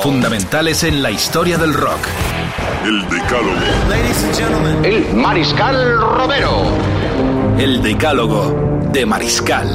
Fundamentales en la historia del rock. El Decálogo. El Mariscal Romero. El decálogo de Mariscal.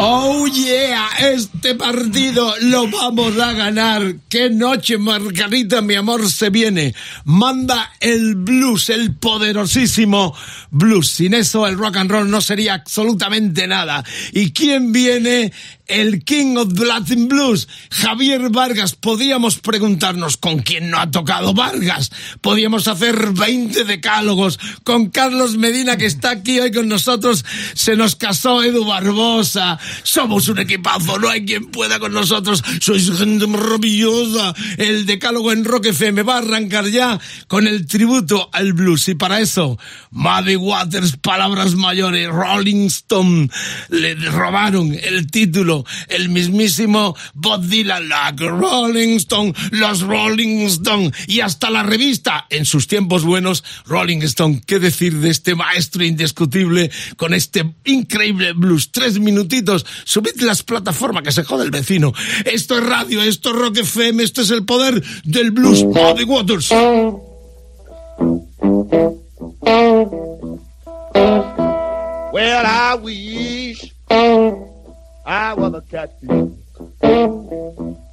Oh yeah, este partido lo vamos a ganar. Qué noche, Margarita, mi amor, se viene. Manda el blues, el poderosísimo blues. Sin eso el rock and roll no sería absolutamente nada. ¿Y quién viene? El King of Latin Blues, Javier Vargas. Podíamos preguntarnos con quién no ha tocado Vargas. Podíamos hacer 20 decálogos con Carlos Medina, que está aquí hoy con nosotros. Se nos casó Edu Barbosa. Somos un equipazo, no hay quien pueda con nosotros. Sois gente maravillosa. El decálogo en Rock FM va a arrancar ya con el tributo al blues. Y para eso, Muddy Waters, palabras mayores, Rolling Stone, le robaron el título, el mismísimo Bob Dylan, like Rolling Stone, los Rolling Stone, y hasta la revista, en sus tiempos buenos, Rolling Stone. ¿Qué decir de este maestro indiscutible con este increíble blues? Tres minutitos, subid las plataformas que se jode el vecino. Esto es radio, esto es Rock FM, esto es el poder del blues. Muddy Waters. Well, I wish I was a catfish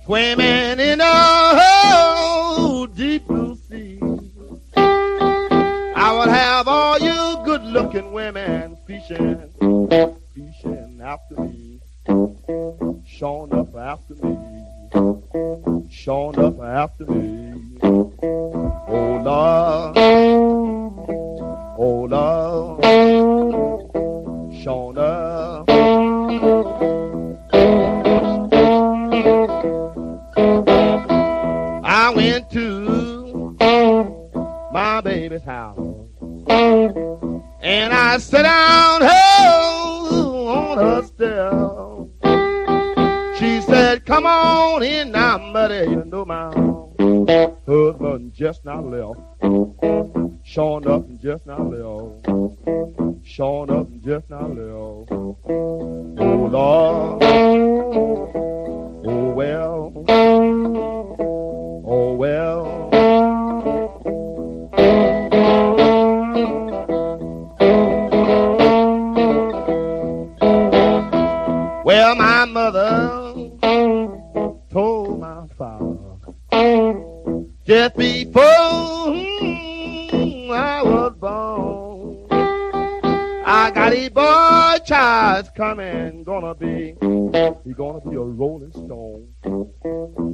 swimming in a deep blue sea. I would have all you good-looking women fishing, fishing after me, showing up after me, showing up after me. Oh Lord, oh Lord, showing. I went to my baby's house and I sat down oh, on her step. She said, Come on in now, buddy. You know my husband just now left. Showing up and just now left. Showing up and just now left. Oh Lord. Oh well. Oh well. Well, my mother just before hmm, I was born. I got a boy child coming, gonna be, he gonna be a rolling stone.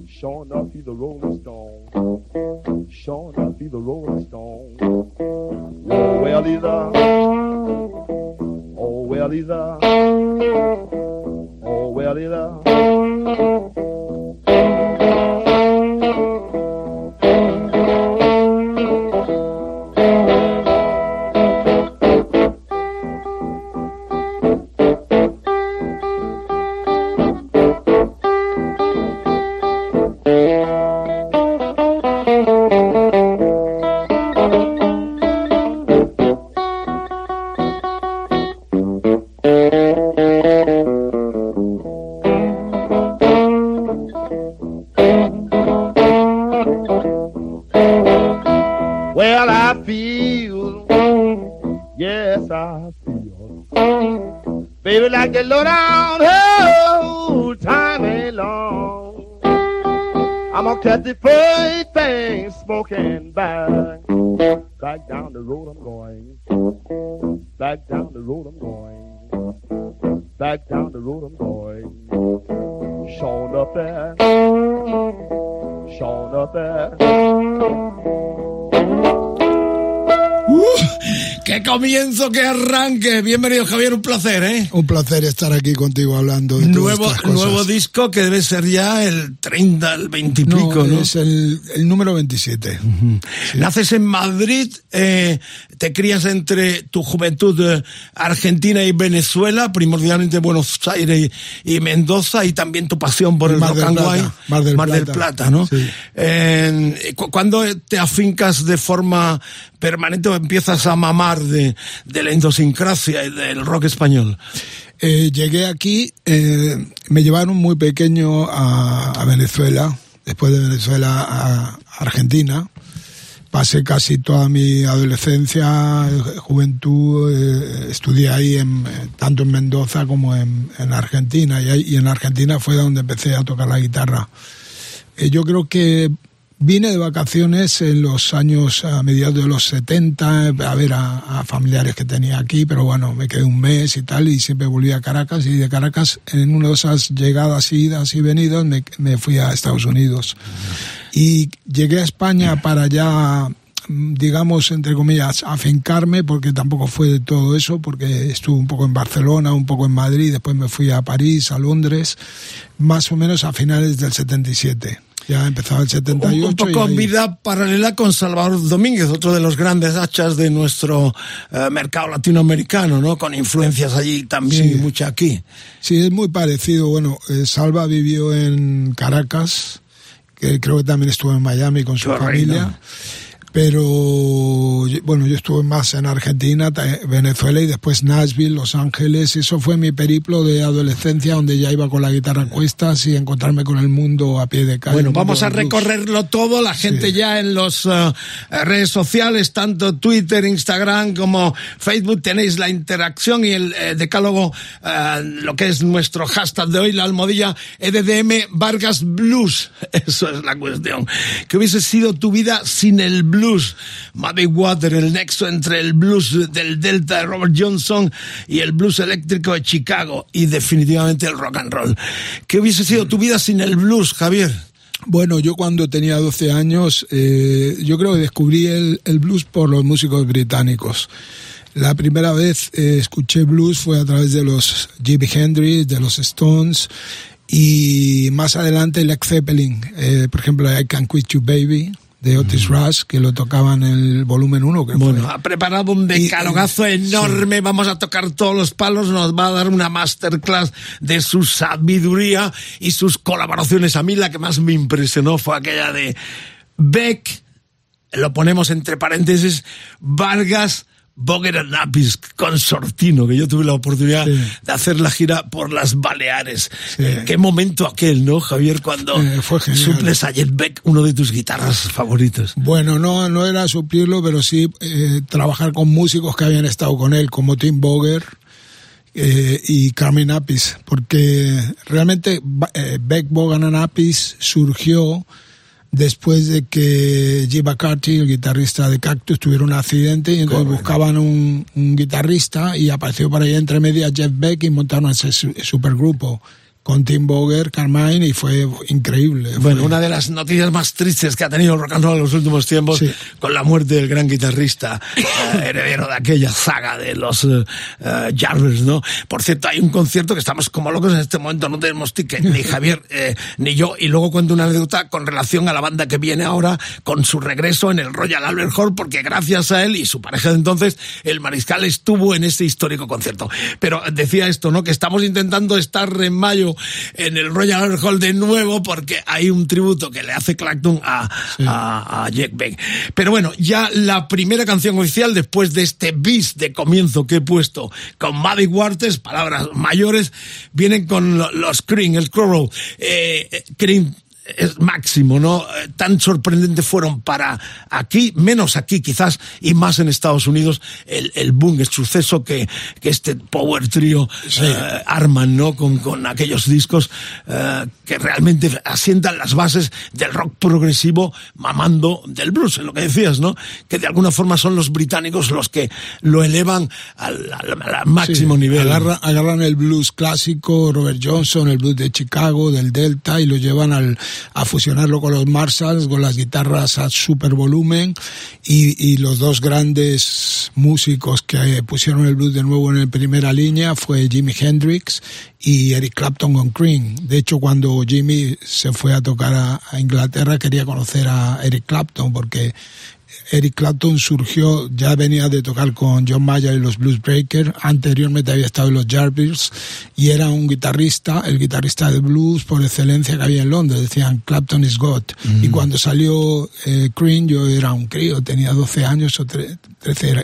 Sure enough, he's a rolling stone. Sure enough, he's a rolling stone. Oh, well, he's a, oh, well, he's a, oh, well, he's a. qué arranque. Bienvenido, Javier, un placer, ¿eh? Un placer estar aquí contigo hablando de nuevo, todas estas Nuevo disco que debe ser ya el 30, el 20 y pico, ¿no? Es el, el número 27. sí. Naces en Madrid, eh, te crías entre tu juventud eh, argentina y Venezuela, primordialmente Buenos Aires y, y, Mendoza, y también tu pasión por el Mar del Plata. Mar del Mar Plata. del Plata, ¿no? Sí. Eh, ¿Cuándo te afincas de forma permanente o empiezas a mamar de, de la idiosincrasia y del rock español? Eh, llegué aquí, eh, me llevaron muy pequeño a, a, Venezuela, después de Venezuela a Argentina. Pasé casi toda mi adolescencia, juventud, eh, estudié ahí en, tanto en Mendoza como en, en Argentina y, ahí, en Argentina fue donde empecé a tocar la guitarra. Eh, yo creo que Vine de vacaciones en los años a mediados de los 70 a ver a, a, familiares que tenía aquí, pero bueno, me quedé un mes y tal y siempre volví a Caracas y de Caracas en una de esas llegadas, idas y venidas me, me fui a Estados Unidos. Y llegué a España para ya digamos, entre comillas, afincarme, porque tampoco fue de todo eso, porque estuve un poco en Barcelona, un poco en Madrid, después me fui a París, a Londres, más o menos a finales del 77 ya empezaba el 78. Un, poco ahí... vida paralela con Salvador Domínguez, otro de los grandes hachas de nuestro eh, mercado latinoamericano, ¿no? Con influencias allí también Sí. y mucha aquí. Sí, es muy parecido. Bueno, eh, Salva vivió en Caracas, que creo que también estuvo en Miami con su Correcto. familia. Pero bueno, yo estuve más en Argentina, ta- Venezuela y después Nashville, Los Ángeles. Eso fue mi periplo de adolescencia, donde ya iba con la guitarra a cuestas y encontrarme con el mundo a pie de calle. Bueno, vamos a recorrerlo todo. La gente Sí. ya en los eh, redes sociales, tanto Twitter, Instagram como Facebook, tenéis la interacción y el eh, decálogo, eh, lo que es nuestro hashtag de hoy, la almohadilla EDDM Vargas Blues. Eso es la cuestión. ¿Qué hubiese sido tu vida sin el blues? Muddy Water, el nexo entre el blues del Delta de Robert Johnson y el blues eléctrico de Chicago y definitivamente el rock and roll. ¿Qué hubiese sido tu vida sin el blues, Javier? Bueno, yo cuando tenía 12 años, eh, yo creo que descubrí el, el, blues por los músicos británicos. La primera vez eh, escuché blues fue a través de los Jimi Hendrix, de los Stones y más adelante Led Zeppelin, eh, por ejemplo I Can Quit You Baby de Otis mm. Rush, que lo tocaban en el volumen 1. Bueno, fue. ha preparado un decalogazo y, enorme, sí. vamos a tocar todos los palos, nos va a dar una masterclass de su sabiduría y sus colaboraciones. A mí la que más me impresionó fue aquella de Beck, lo ponemos entre paréntesis, Vargas, Boger and Apis con Sortino, que yo tuve la oportunidad sí. de hacer la gira por las Baleares. Sí. Eh, qué momento aquel, ¿no, Javier? Cuando eh, fue suples a Jet Beck, uno de tus guitarras favoritos. Bueno, no, no era suplirlo, pero sí eh, trabajar con músicos que habían estado con él, como Tim Boger. Eh, y Carmen Apis, porque realmente Beck, Bogan and Apis surgió después de que Jim McCarthy, el guitarrista de Cactus, tuviera un accidente y entonces Correcto. buscaban un, un, guitarrista y apareció por ahí entre medias Jeff Beck y montaron ese supergrupo con Tim Boger, Carmine y fue increíble. Bueno, fue... una de las noticias más tristes que ha tenido el rock and roll en los últimos tiempos sí. con la muerte del gran guitarrista uh, heredero de aquella saga de los uh, uh, Jarvis, ¿no? Por cierto, hay un concierto que estamos como locos en este momento, no tenemos ticket, ni Javier eh, ni yo, y luego cuento una anécdota con relación a la banda que viene ahora con su regreso en el Royal Albert Hall, porque gracias a él y su pareja de entonces, el mariscal estuvo en este histórico concierto. Pero decía esto, ¿no? Que estamos intentando estar en mayo en el Royal Hall de nuevo porque hay un tributo que le hace Clacton a, sí. a, a, Jack Beck. Pero bueno, ya la primera canción oficial después de este bis de comienzo que he puesto con Maddie Waters, palabras mayores, vienen con los Cream, el Crow. Eh, Cream es máximo, ¿no? Tan sorprendente fueron para aquí, menos aquí quizás, y más en Estados Unidos, el, el boom, el suceso que, que este Power Trio sí. eh, arman, ¿no? Con, con aquellos discos eh, que realmente asientan las bases del rock progresivo mamando del blues, en lo que decías, ¿no? Que de alguna forma son los británicos los que lo elevan al, al, al máximo sí, nivel. Agarra, agarran el blues clásico, Robert Johnson, el blues de Chicago, del Delta, y lo llevan al a fusionarlo con los Marshalls, con las guitarras a super volumen y, los dos grandes músicos que pusieron el blues de nuevo en primera línea fue Jimi Hendrix y Eric Clapton con Cream. De hecho, cuando Jimmy se fue a tocar a, Inglaterra quería conocer a Eric Clapton porque Eric Clapton surgió, ya venía de tocar con John Mayer y los Blues Breakers, anteriormente había estado en los Jarvis y era un guitarrista, el guitarrista de blues por excelencia que había en Londres, decían Clapton is God. Y cuando salió eh, Cream yo era un crío, tenía 12 años o 13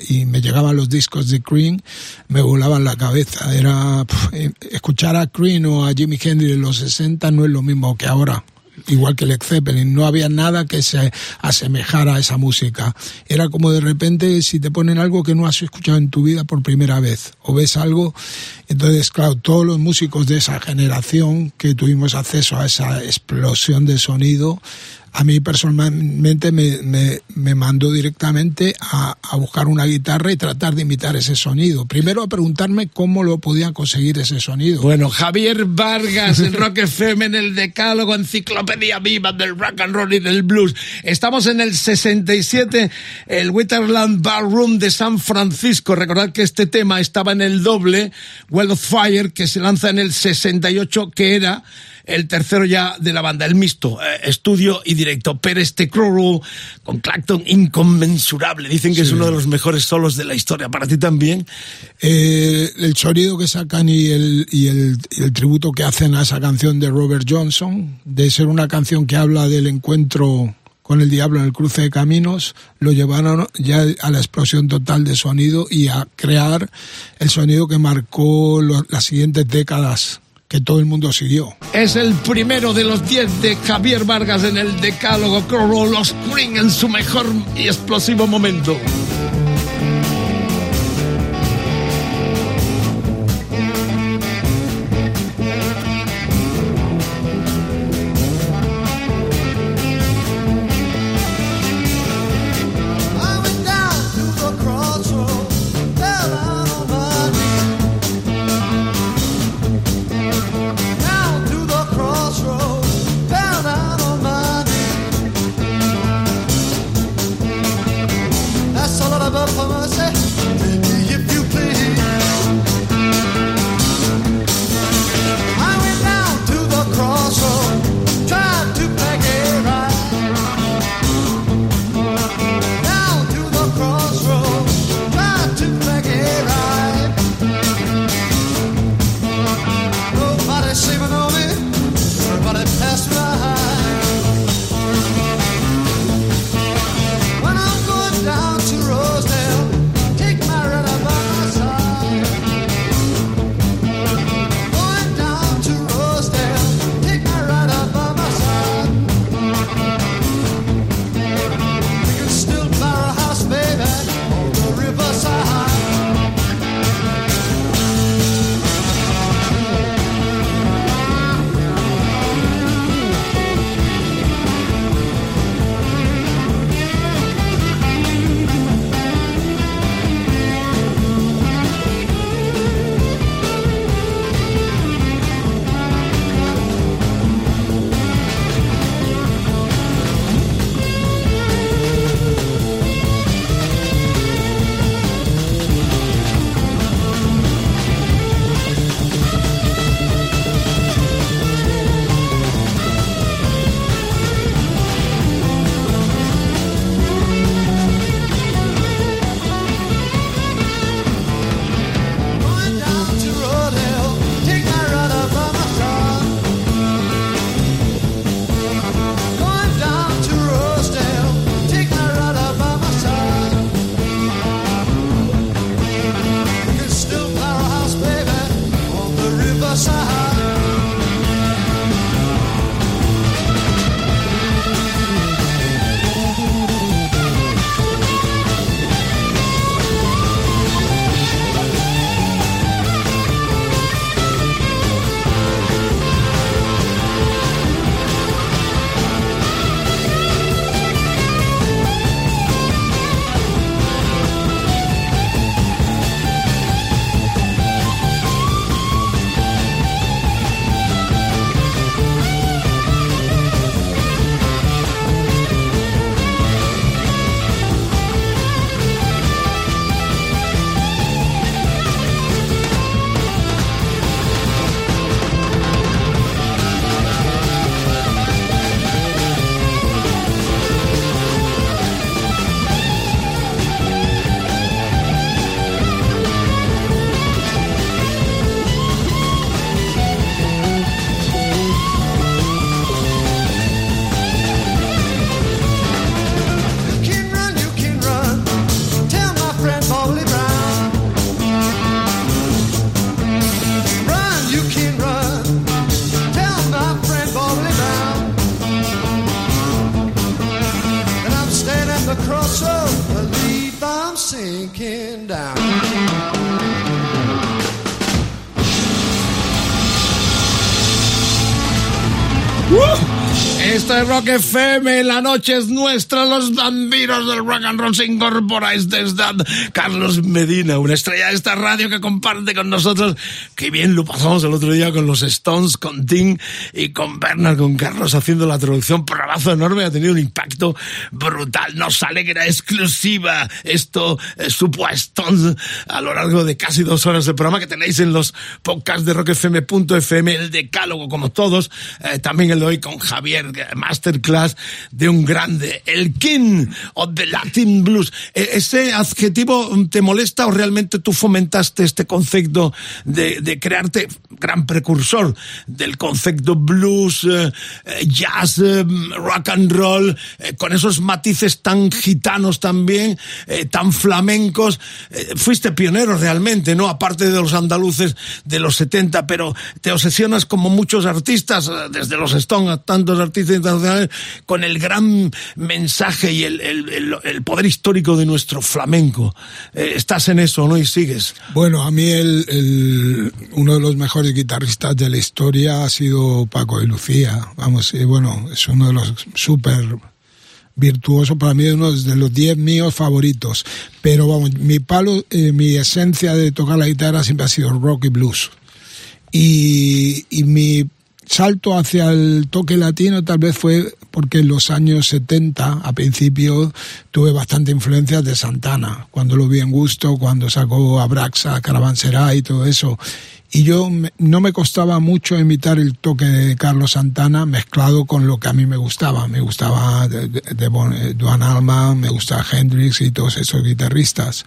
y me llegaban los discos de Cream, me volaban la cabeza. Era eh, escuchar a Cream o a Jimi Hendrix en los 60 no es lo mismo que ahora igual que Led Zeppelin, no había nada que se asemejara a esa música. Era como de repente si te ponen algo que no has escuchado en tu vida por primera vez, o ves algo, entonces claro, todos los músicos de esa generación que tuvimos acceso a esa explosión de sonido, a mí personalmente me, me, me mandó directamente a, a, buscar una guitarra y tratar de imitar ese sonido. Primero a preguntarme cómo lo podía conseguir ese sonido. Bueno, Javier Vargas en Rock FM, en el Decálogo, Enciclopedia Viva del Rock and Roll y del Blues. Estamos en el 67, el Witherland Ballroom de San Francisco. Recordad que este tema estaba en el doble, Well of Fire, que se lanza en el 68, que era el tercero ya de la banda, el mixto, eh, estudio y directo. Pero este Crow con Clacton inconmensurable. Dicen que es uno de los mejores solos de la historia. ¿Para ti también? Eh, el sonido que sacan y el, y el, el tributo que hacen a esa canción de Robert Johnson, de ser una canción que habla del encuentro con el diablo en el cruce de caminos, lo llevaron ya a la explosión total de sonido y a crear el sonido que marcó las siguientes décadas que todo el mundo siguió. Es el primero de los 10 de Javier Vargas en el decálogo Crow los Green en su mejor y explosivo momento. Rock FM, la noche es nuestra, los vampiros del rock and roll se incorporáis desde Carlos Medina, una estrella de esta radio que comparte con nosotros. Qué bien lo pasamos el otro día con los Stones, con Tim y con Bernard, con Carlos haciendo la traducción. Programazo enorme, ha tenido un impacto brutal. Nos alegra exclusiva esto, eh, supuesto, a lo largo de casi dos horas de programa que tenéis en los podcasts de rockfm.fm, el decálogo como todos, eh, también el de hoy con Javier masterclass de un grande, el King of the Latin Blues. E, ¿Ese adjetivo te molesta o realmente tú fomentaste este concepto de, crearte gran precursor del concepto blues, eh, jazz, eh, rock and roll, eh, con esos matices tan gitanos también, eh, tan flamencos? Eh, fuiste pionero realmente, ¿no? Aparte de los andaluces de los 70, pero te obsesionas como muchos artistas, eh, desde los Stones a tantos artistas internacionales con el gran mensaje y el, el, poder histórico de nuestro flamenco. Eh, estás en eso, ¿no? Y sigues. Bueno, a mí uno de los mejores guitarristas de la historia ha sido Paco de Lucía. Vamos, y bueno, es uno de los súper virtuoso para mí es uno de los 10 míos favoritos. Pero vamos mi palo eh, mi esencia de tocar la guitarra siempre ha sido rock y blues. Y, y mi salto hacia el toque latino tal vez fue porque en los años 70, a principio, tuve bastante influencia de Santana, cuando lo vi en gusto, cuando sacó Abraxa, Caravanserai y todo eso. Y yo me, no me costaba mucho imitar el toque de Carlos Santana mezclado con lo que a mí me gustaba. Me gustaba de, de, de Duan Alma, me gustaba Hendrix y todos esos guitarristas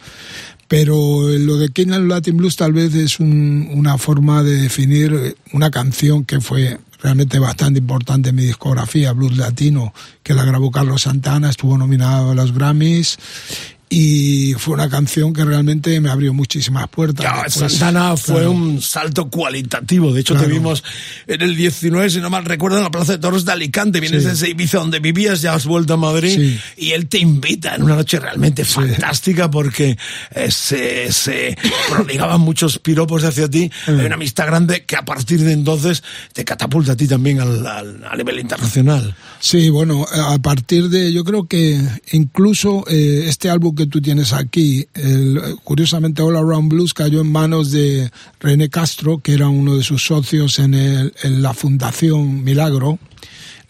pero lo de King and Latin Blues tal vez es un, una forma de definir una canción que fue realmente bastante importante en mi discografía, Blues Latino, que la grabó Carlos Santana, estuvo nominado a los Grammys y fue una canción que realmente me abrió muchísimas puertas. Claro, Después, Santana fue claro. un salto cualitativo. De hecho, claro. te vimos en el 19, si no mal recuerdo, en la Plaza de Toros de Alicante. Vienes sí. de ese Ibiza donde vivías, ya has vuelto a Madrid sí. y él te invita en una noche realmente sí. fantástica porque eh, se, se prodigaban muchos piropos hacia ti. Hay una amistad grande que a partir de entonces te catapulta a ti también al, al, a nivel internacional. Sí, bueno, a partir de, yo creo que incluso eh, este álbum que tú tienes aquí, el, curiosamente All Around Blues cayó en manos de René Castro, que era uno de sus socios en, el, en la Fundación Milagro.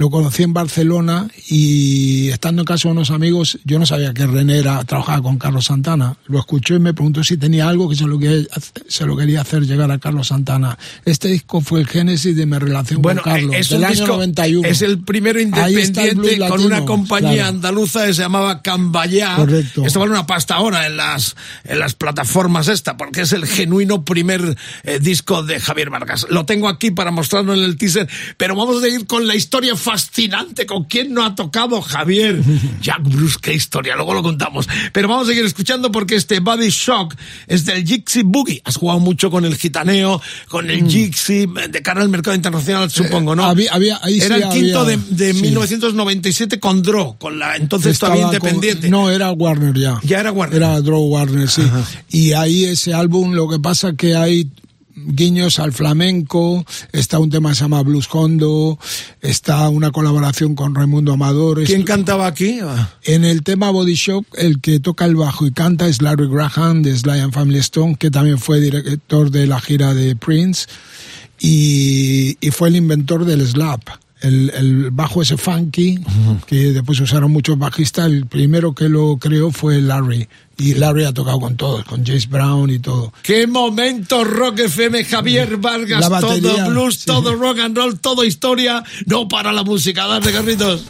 Lo conocí en Barcelona y estando en casa de unos amigos, yo no sabía que René era, trabajaba con Carlos Santana. Lo escuché y me preguntó si tenía algo que se lo, quería, se lo quería hacer llegar a Carlos Santana. Este disco fue el génesis de mi relación bueno, con Carlos, es del año disco, 91. Es el primero independiente con latino, una compañía claro. andaluza que se llamaba Cambayá. Correcto. Esto vale una pasta ahora en las, en las plataformas esta, porque es el genuino primer eh, disco de Javier Vargas. Lo tengo aquí para mostrarlo en el teaser, pero vamos a ir con la historia fascinante. ¿Con quién no ha tocado Javier? Jack Bruce, qué historia, luego lo contamos. Pero vamos a seguir escuchando porque este Body Shock es del Gypsy Boogie. Has jugado mucho con el gitaneo, con el mm. Gypsy, de cara al mercado internacional, supongo, ¿no? Eh, había, había, ahí era sí el quinto había, de, de sí. 1997 con Draw, con la entonces Estaba todavía con- independiente. no, era Warner ya. Ya era Warner. Era Draw Warner, sí. Ajá. Y ahí ese álbum, lo que pasa que hay guiños al flamenco, está un tema que se llama Blues Hondo, está una colaboración con Raimundo Amador. ¿Quién cantaba aquí? Ah, En el tema Body Shop, el que toca el bajo y canta es Larry Graham de Sly and Family Stone, que también fue director de la gira de Prince y, y fue el inventor del slap. El, el bajo ese funky, que después usaron muchos bajistas, el primero que lo creó fue Larry. Y Larry ha tocado con todos, con James Brown y todo. ¡Qué momento Rock FM! Javier Vargas, batería, todo blues, sí. todo rock and roll, todo historia. No para la música. Dale, Carlitos.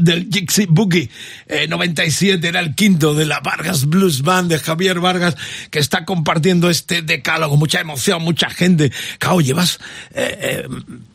Del Gypsy Boogie. Eh, 97 era el quinto de la Vargas Blues Band de Javier Vargas que está compartiendo este decálogo. Mucha emoción, mucha gente. Claro, llevas eh, eh,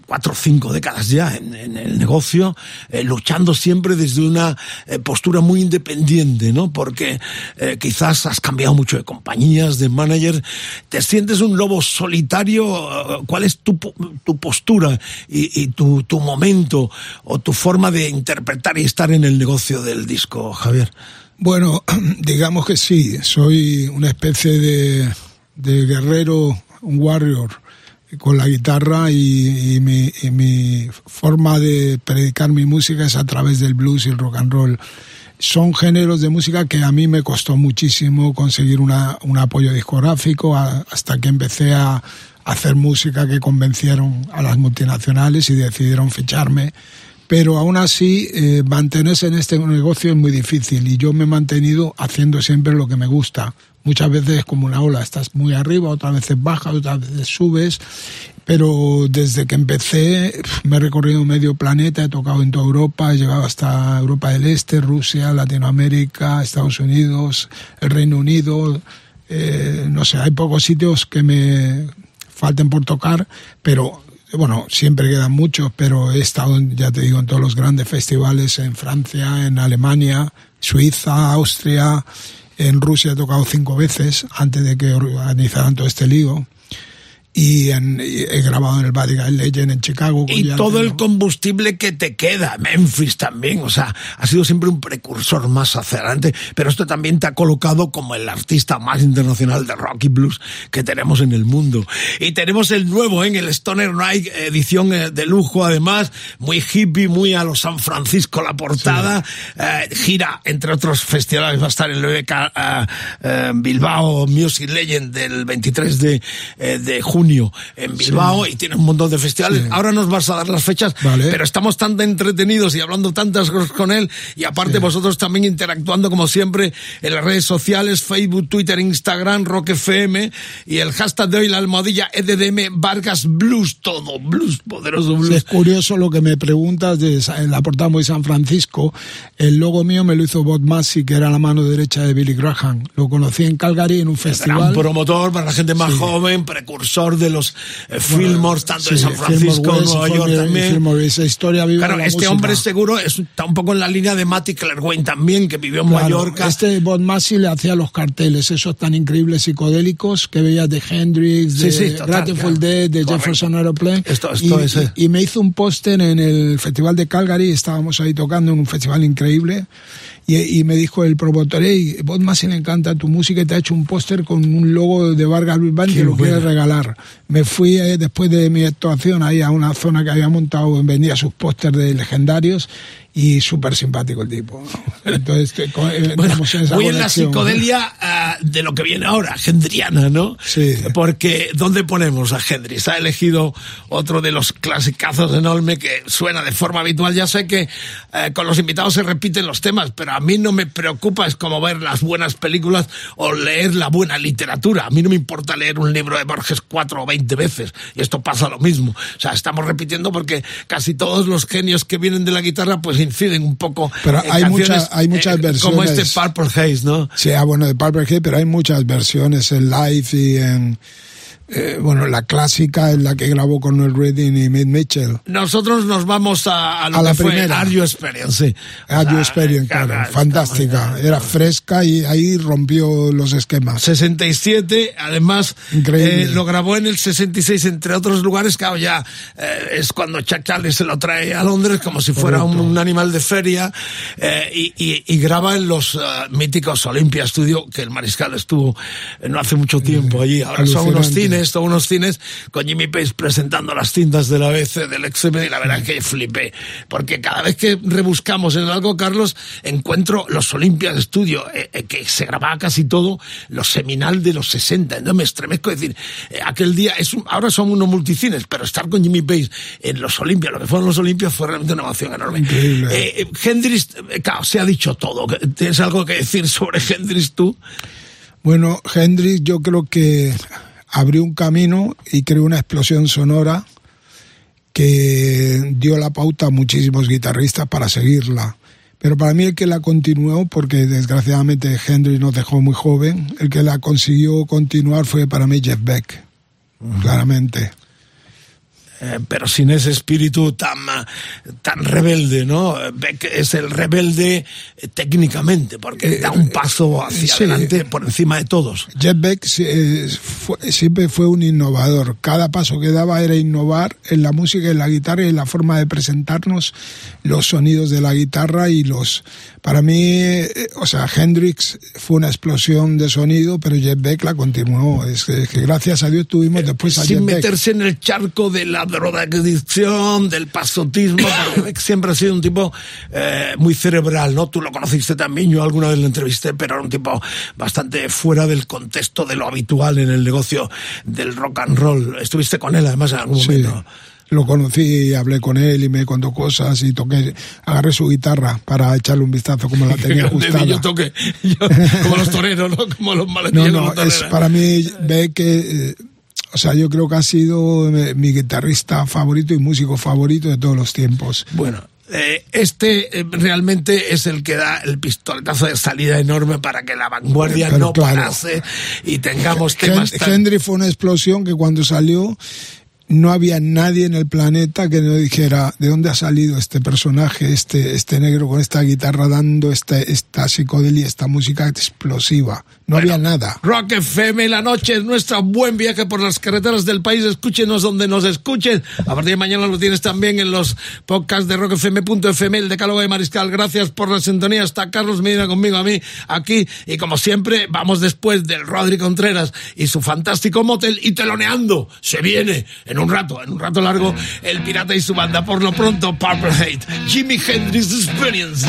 cuatro o cinco décadas ya en, el negocio, eh, luchando siempre desde una eh, postura muy independiente, ¿no? Porque eh, quizás has cambiado mucho de compañías, de manager. ¿Te sientes un lobo solitario? ¿Cuál es tu, tu postura y, tu, momento o tu forma de interpretar y estar en el negocio del disco, Javier? Bueno, digamos que sí, soy una especie de, de guerrero, un warrior con la guitarra y, y mi, forma de predicar mi música es a través del blues y el rock and roll. Son géneros de música que a mí me costó muchísimo conseguir una, un apoyo discográfico hasta que empecé a hacer música que convencieron a las multinacionales y decidieron ficharme. Pero aún así eh, mantenerse en este negocio es muy difícil y yo me he mantenido haciendo siempre lo que me gusta. Muchas veces es como una ola, estás muy arriba, otras veces bajas, otras veces subes, pero desde que empecé me he recorrido medio planeta, he tocado en toda Europa, he llegado hasta Europa del Este, Rusia, Latinoamérica, Estados Unidos, el Reino Unido, eh, no sé, hay pocos sitios que me falten por tocar, pero bueno, siempre quedan muchos, pero he estado, ya te digo, en todos los grandes festivales, en Francia, en Alemania, Suiza, Austria, en Rusia he tocado cinco veces antes de que organizaran todo este lío. Y, en- y he grabado en el Vatican Legend en Chicago. Y todo el combustible que te queda, Memphis también, o sea, ha sido siempre un precursor más hacia adelante, pero esto también te ha colocado como el artista más internacional de rock y blues que tenemos en el mundo. Y tenemos el nuevo, en el Stoner Night, edición eh, de lujo, además, muy hippie, muy a los San Francisco la portada, eh, gira, entre otros festivales, va a estar en el BBK eh, eh, Bilbao Music Legend del 23 de, eh, de junio en Bilbao y tiene un montón de festivales. Sí. Ahora nos vas a dar las fechas, Vale. pero estamos tan entretenidos y hablando tantas cosas con él y aparte vosotros también interactuando como siempre en las redes sociales, Facebook, Twitter, Instagram, Rock FM y el hashtag de hoy, la almohadilla EDDM Vargas Blues, todo blues, poderoso blues. Es curioso lo que me preguntas de la portada de San Francisco. El logo mío me lo hizo Bob Massey, que era la mano derecha de Billy Graham. Lo conocí en Calgary en un Gran festival. promotor para la gente más Sí. joven, precursor de los eh, Fillmores, tanto de Sí, San Fillmore Francisco, West, Nueva Fillmore- York también. Fillmore, esa historia viva Claro, de la este música. hombre seguro es, está un poco en la línea de Matty Clerwain también, que vivió en Claro, Mallorca. Este Bob Massey le hacía los carteles, esos tan increíbles psicodélicos que veías de Hendrix, Sí, de sí, total, Grateful claro. Dead, de Correcto. Jefferson Aeroplane. Esto- esto y, es, eh. y me hizo un póster en el Festival de Calgary, estábamos ahí tocando en un festival increíble. Y, y me dijo el promotor, hey, Bob Massey le encanta tu música y te ha hecho un póster con un logo de Vargas Band y lo quiere regalar. Me fui eh, después de mi actuación ahí a una zona que había montado, vendía sus pósters de legendarios y súper simpático el tipo. Entonces, eh, Bueno, muy en la psicodelia ah, de lo que viene ahora, gendriana, ¿no? Sí. Porque, ¿dónde ponemos a Hendrix? Ha elegido otro de los clasicazos enorme que suena de forma habitual. Ya sé que eh, con los invitados se repiten los temas, pero a mí no me preocupa, es como ver las buenas películas o leer la buena literatura. A mí no me importa leer un libro de Borges cuatro o veinte veces, y esto pasa lo mismo. O sea, estamos repitiendo porque casi todos los genios que vienen de la guitarra, pues inciden un poco Pero hay muchas- hay muchas eh, Como este versiones. Purple Haze, ¿no? Sí, ah, bueno, de Purple Haze, pero hay muchas versiones en live y en... eh, bueno, la clásica es la que grabó con Noel Redding y Mick Mitchell. Nosotros nos vamos a, a lo A que la fue primera. Are You Experience. sí. Ah, You Experience, claro, claro, fantástica. Era fresca y ahí rompió los esquemas. 67, además Increíble. eh, lo grabó en el 66, entre otros lugares, claro, ya eh, es cuando Chuck Charles se lo trae a Londres como si fuera un, un animal de feria eh, y, y- y graba en los eh, míticos Olympia Studio, que el mariscal estuvo eh, no hace mucho tiempo allí. Ahora son unos alucinante. Cines, unos cines con Jimmy Page presentando las cintas de la ABC, del XM, y la verdad es que flipé. Porque cada vez que rebuscamos en algo, Carlos, encuentro los Olympia Studio, eh, eh, que se grababa casi todo, los seminal de los 60. No me estremezco decir, eh, aquel día, es un- ahora son unos multicines, pero estar con Jimmy Page en los Olympia, lo que fueron los Olympia, fue realmente una emoción enorme. Eh, eh, Hendrix, claro, se ha dicho todo. ¿Tienes algo que decir sobre Hendrix tú? Bueno, Hendrix yo creo que abrió un camino y creó una explosión sonora que dio la pauta a muchísimos guitarristas para seguirla. Pero para mí el que la continuó, porque desgraciadamente Hendrix nos dejó muy joven, el que la consiguió continuar fue para mí Jeff Beck, claramente. Eh, pero sin ese espíritu tan, tan rebelde, ¿no? Beck es el rebelde eh, técnicamente, porque da un paso hacia sí. adelante por encima de todos. Jeff Beck eh, fue- siempre fue un innovador. Cada paso que daba era innovar en la música, en la guitarra y en la forma de presentarnos los sonidos de la guitarra y los... Para mí, eh, o sea, Hendrix fue una explosión de sonido, pero Jeff Beck la continuó. Es que, es que gracias a Dios tuvimos después a Jeff sin Beck. meterse en el charco de la drogadicción, del pasotismo, porque siempre ha sido un tipo eh, muy cerebral, ¿no? Tú lo conociste también, yo alguna vez lo entrevisté, pero era un tipo bastante fuera del contexto de lo habitual en el negocio del rock and roll. Estuviste con él además en algún Sí. momento. Lo conocí y hablé con él y me contó cosas y toqué, agarré su guitarra para echarle un vistazo como la tenía ajustada. yo toque, yo- como los toreros, ¿no? Como los No, no, los es para mí ve que, eh, o sea, yo creo que ha sido eh, mi guitarrista favorito y músico favorito de todos los tiempos. Bueno, eh, este eh, realmente es el que da el pistoletazo de salida enorme para que la vanguardia Pero no claro. parase y tengamos Hen- temas tan... Hendrix fue una explosión que cuando salió no había nadie en el planeta que no dijera de dónde ha salido este personaje, este, este negro con esta guitarra dando esta, esta psicodelia, esta música explosiva. No había nada. Rock FM, la noche es nuestra buen viaje por las carreteras del país. Escúchenos donde nos escuchen. A partir de mañana lo tienes también en los podcasts de rockfm.fm, el decálogo de Mariscal. Gracias por la sintonía. Está Carlos Medina conmigo a mí aquí. Y como siempre, vamos después del Rodri Contreras y su fantástico motel y teloneando. Se viene en un rato, en un rato largo, el pirata y su banda. Por lo pronto, Purple Hate, Jimi Hendrix Experience.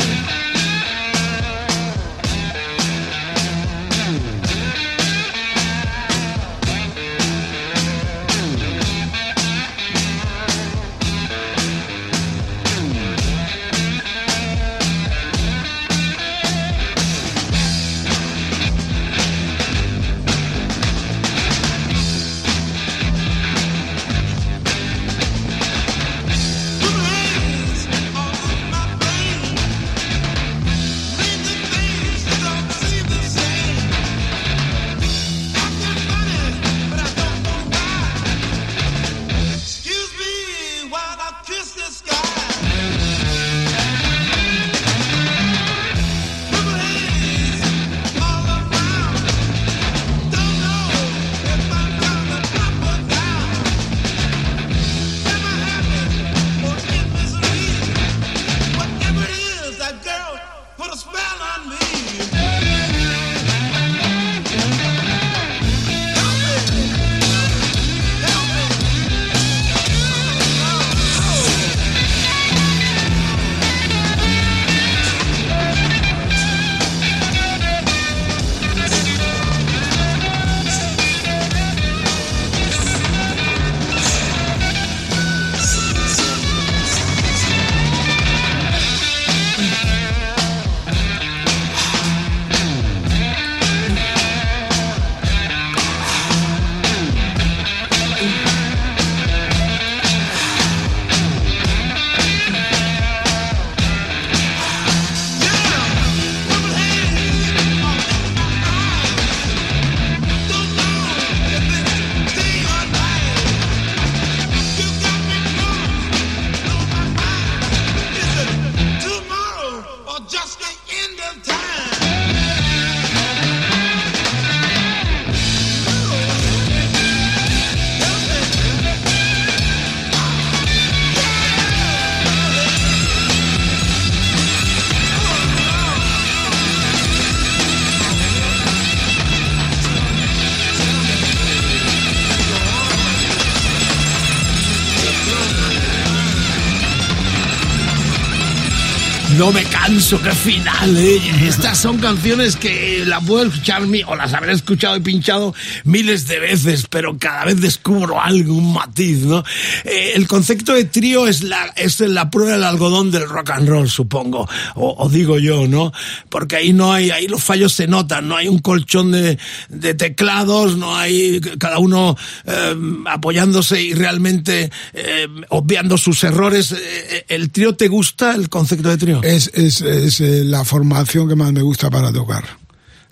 Canso, qué final, ¿eh? Estas son canciones que la puedo escuchar o las habré escuchado y pinchado miles de veces, pero cada vez descubro algo, un matiz, ¿no? Eh, el concepto de trío es la, es la prueba del algodón del rock and roll, supongo, o, o digo yo, ¿no? Porque ahí no hay, ahí los fallos se notan, no hay un colchón de, de teclados, no hay cada uno eh, apoyándose y realmente eh, obviando sus errores. Eh, ¿El trío te gusta, el concepto de trío? Es, es, es eh, la formación que más me gusta para tocar.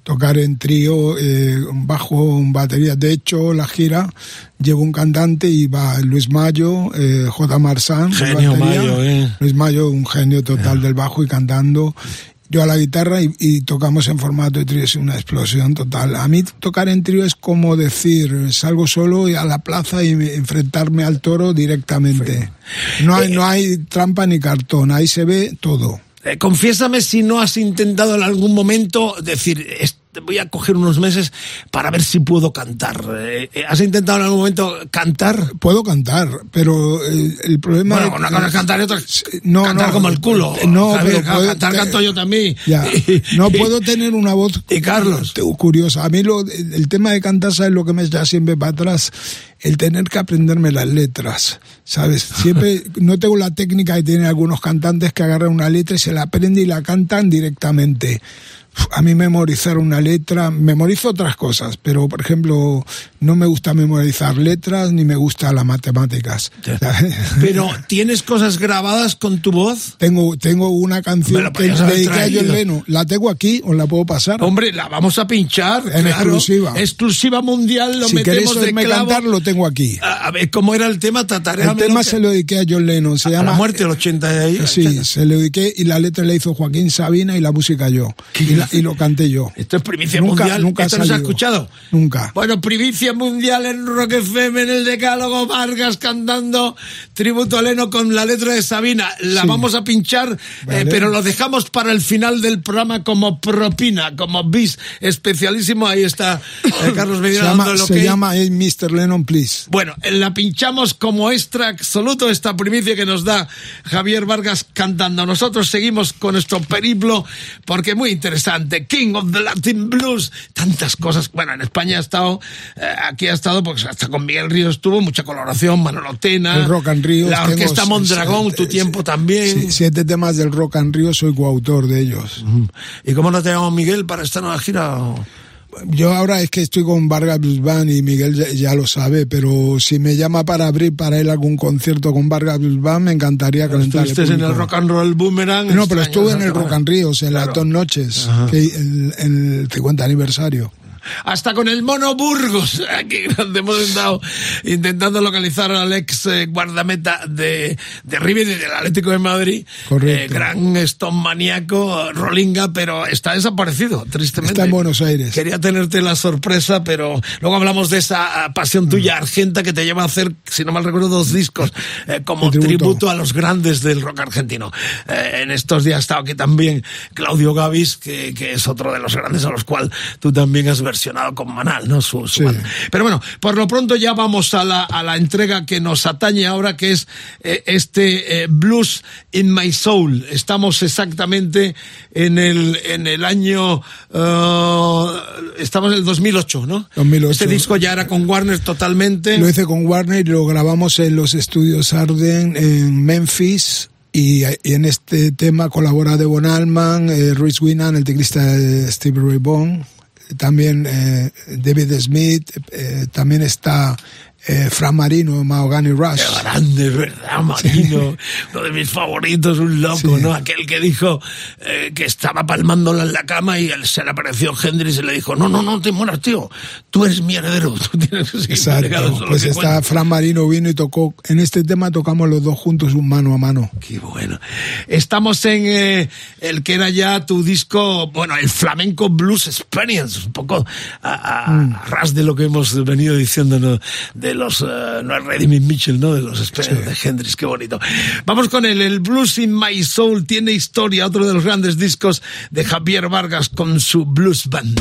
Tocar en trío, eh, bajo, batería. De hecho, la gira llevo un cantante y va Luis Mayo, eh, J. Marsán. Genio. Mayo, eh. Luis Mayo, un genio total del bajo y cantando. Yo a la guitarra y, y tocamos en formato de trío, es una explosión total. A mí tocar en trío es como decir, salgo solo a la plaza y me- enfrentarme al toro directamente. No hay, no hay trampa ni cartón, ahí se ve todo. Eh, confiésame si no has intentado en algún momento decir, "Est- voy a coger unos meses para ver si puedo cantar. Eh, eh, ¿Has intentado en algún momento cantar? Puedo cantar, pero eh, el problema Bueno, es- una cosa es cantar y otra no, cantar no, como el culo. No, Javier, pero puedo- cantar canto yo también. Ya, no puedo tener una voz Y Carlos. curiosa. A mí lo, el tema de cantar, ¿sabes lo que me echa siempre para atrás? El tener que aprenderme las letras, ¿sabes? Siempre, no tengo la técnica que tienen algunos cantantes que agarran una letra y se la aprenden y la cantan directamente. A mí memorizar una letra, memorizo otras cosas, pero por ejemplo, no me gusta memorizar letras ni me gusta las matemáticas. Pero tienes cosas grabadas con tu voz. Tengo, tengo una canción que dediqué a John. Lennon. La tengo aquí, os la puedo pasar. Hombre, la vamos a pinchar. En claro. exclusiva. Exclusiva mundial, lo si metemos de clavo. cantar, lo tengo aquí. A, a ver, ¿cómo era el tema? El Tataréamelo, tema que- se lo dediqué a John Lennon. Se a llama la muerte del 80 de ahí. Sí, se lo dediqué y la letra la hizo Joaquín Sabina y la música yo. ¿Qué Y, la- y lo canté yo. Esto es primicia Nunca- mundial. nunca ¿Esto no se ha escuchado? Nunca. Bueno, primicia mundial en Rock FM, en el Decálogo Vargas cantando tributo a Leno con la letra de Sabina. La Sí. vamos a pinchar, eh, Vale. pero lo dejamos para el final del programa como propina, como bis especialísimo. Ahí está eh, Carlos Se Medina llama, dando el se llama Hey, Mr. Lennon, please. Bueno, eh, la pinchamos como extra absoluto esta primicia que nos da Javier Vargas cantando. Nosotros seguimos con nuestro periplo porque es muy interesante. King of the Latin Blues, tantas cosas. Bueno, en España ha estado, eh, aquí ha estado, pues hasta con Miguel Ríos tuvo mucha colaboración, Manolo Tena, El Rock and Rio. la Orquesta Mondragón, s- tu tiempo también. siete temas del Rock and Rio, soy coautor de ellos. ¿Y cómo no te llamamos Miguel para esta nueva gira? Yo ahora es que estoy con Vargas Blues Band y Miguel ya, ya lo sabe, pero si me llama para abrir para él algún concierto con Vargas Blues Band, me encantaría calentar Estuviste en el Rock and Roll Boomerang. No, pero extraño, estuve en el. Rock and Rio, en las Claro. dos noches, que el, el 50 aniversario. Hasta con el Mono Burgos. Aquí hemos estado intentando localizar al ex eh, guardameta de, de River y del Atlético de Madrid. Correcto. Eh, gran Stone maníaco, Rolinga, pero está desaparecido, tristemente. Está en Buenos Aires. Quería tenerte la sorpresa, pero luego hablamos de esa ah, pasión tuya argenta que te lleva a hacer, si no mal recuerdo, dos discos eh, como tributo. tributo. a los grandes del rock argentino. Eh, en estos días ha estado aquí también Claudio Gavis, que, que es otro de los grandes a los cuales tú también has versionado con Manal, ¿no? Su, su Sí. banda. Pero bueno, por lo pronto ya vamos a la, a la entrega que nos atañe ahora, que es eh, este eh, Blues in My Soul. Estamos exactamente en el, en el año, eh, estamos en el 2008, ¿no? 2008. Este disco ya era con Warner totalmente. Lo hice con Warner y lo grabamos en los estudios Arden en Memphis. Y, en este tema colabora Devon Allman, eh, Rhys Winnan, el teclista Steve Ray Vaughan, también eh, David Smith, eh, también está eh, Fran Marino, Mahogany Rush. Qué grande, ¿verdad, Marino? Uno de mis favoritos, un loco, Sí. ¿no? Aquel que dijo eh, que estaba palmándola en la cama y él, se le apareció Hendrix y le dijo, no, no, no te mueras, tío. Tú eres mi heredero. Tú tienes que Exacto. Pues que está cuenta". Fran Marino vino y tocó. En este tema tocamos los dos juntos un mano a mano. Qué bueno. Estamos en eh, el que era ya tu disco, bueno, el Flamenco Blues Experience, un poco a, a- Mm. ras de lo que hemos venido diciendo ¿no? De los, eh, no es Reddy Mitchell, ¿no? De los Experience de Hendrix, qué bonito. Vamos con él, el Blues in My Soul tiene historia, otro de los grandes discos de Javier Vargas con su Blues Band.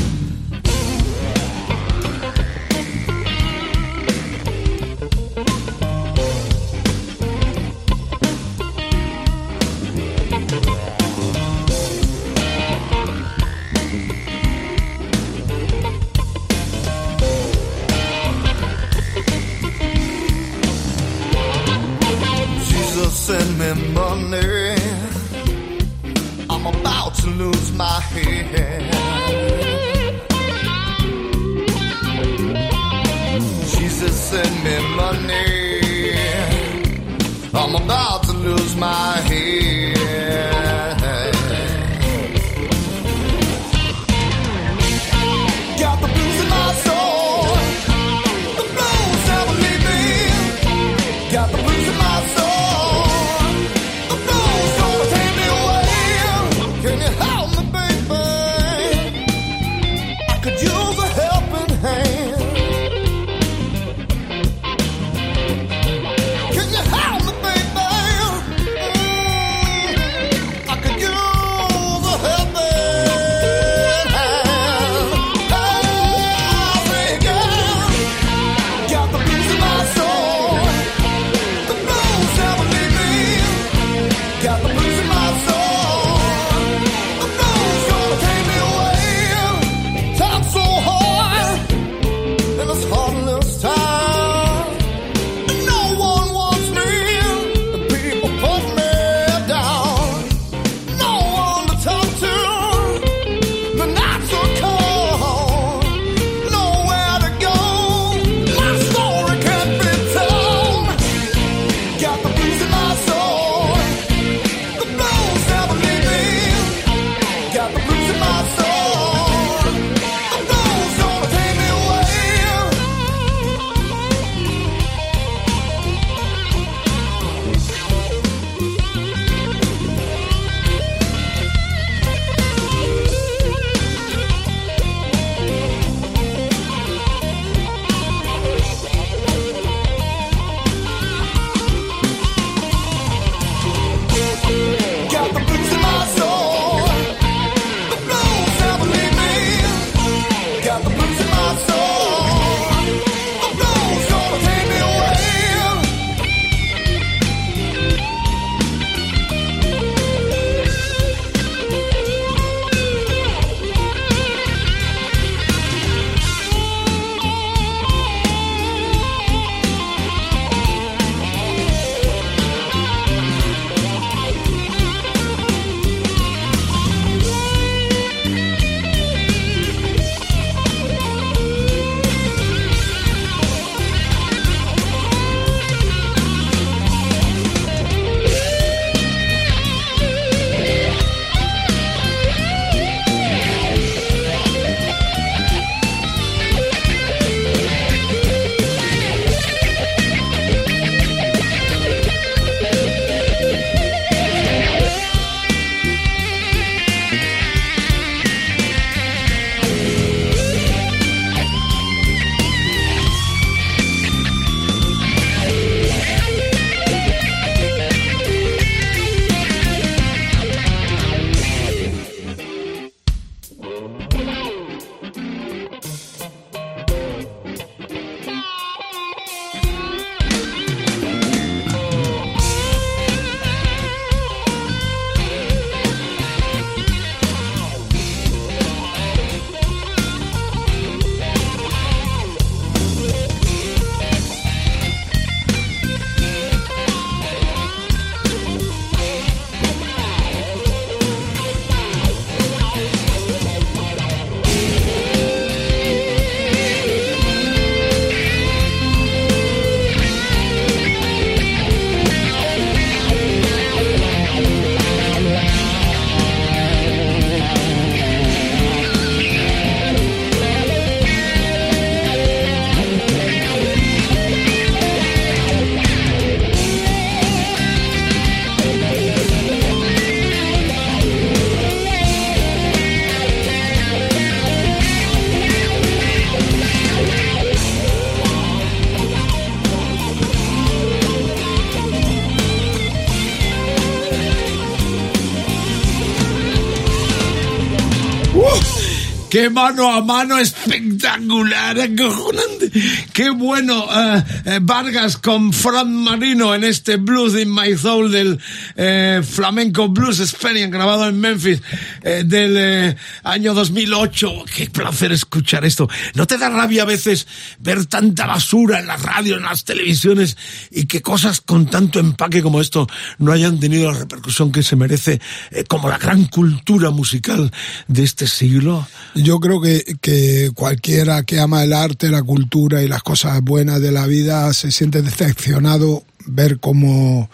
Qué mano a mano espectacular, acojonante. Qué bueno, eh, eh, Vargas con Fran Marino en este Blues in My Soul del eh, Flamenco Blues Experience grabado en Memphis del año 2008. Qué placer escuchar esto. ¿No te da rabia a veces ver tanta basura en la radio, en las televisiones y que cosas con tanto empaque como esto no hayan tenido la repercusión que se merece eh, como la gran cultura musical de este siglo? Yo creo que, que cualquiera que ama el arte, la cultura y las cosas buenas de la vida se siente decepcionado ver cómo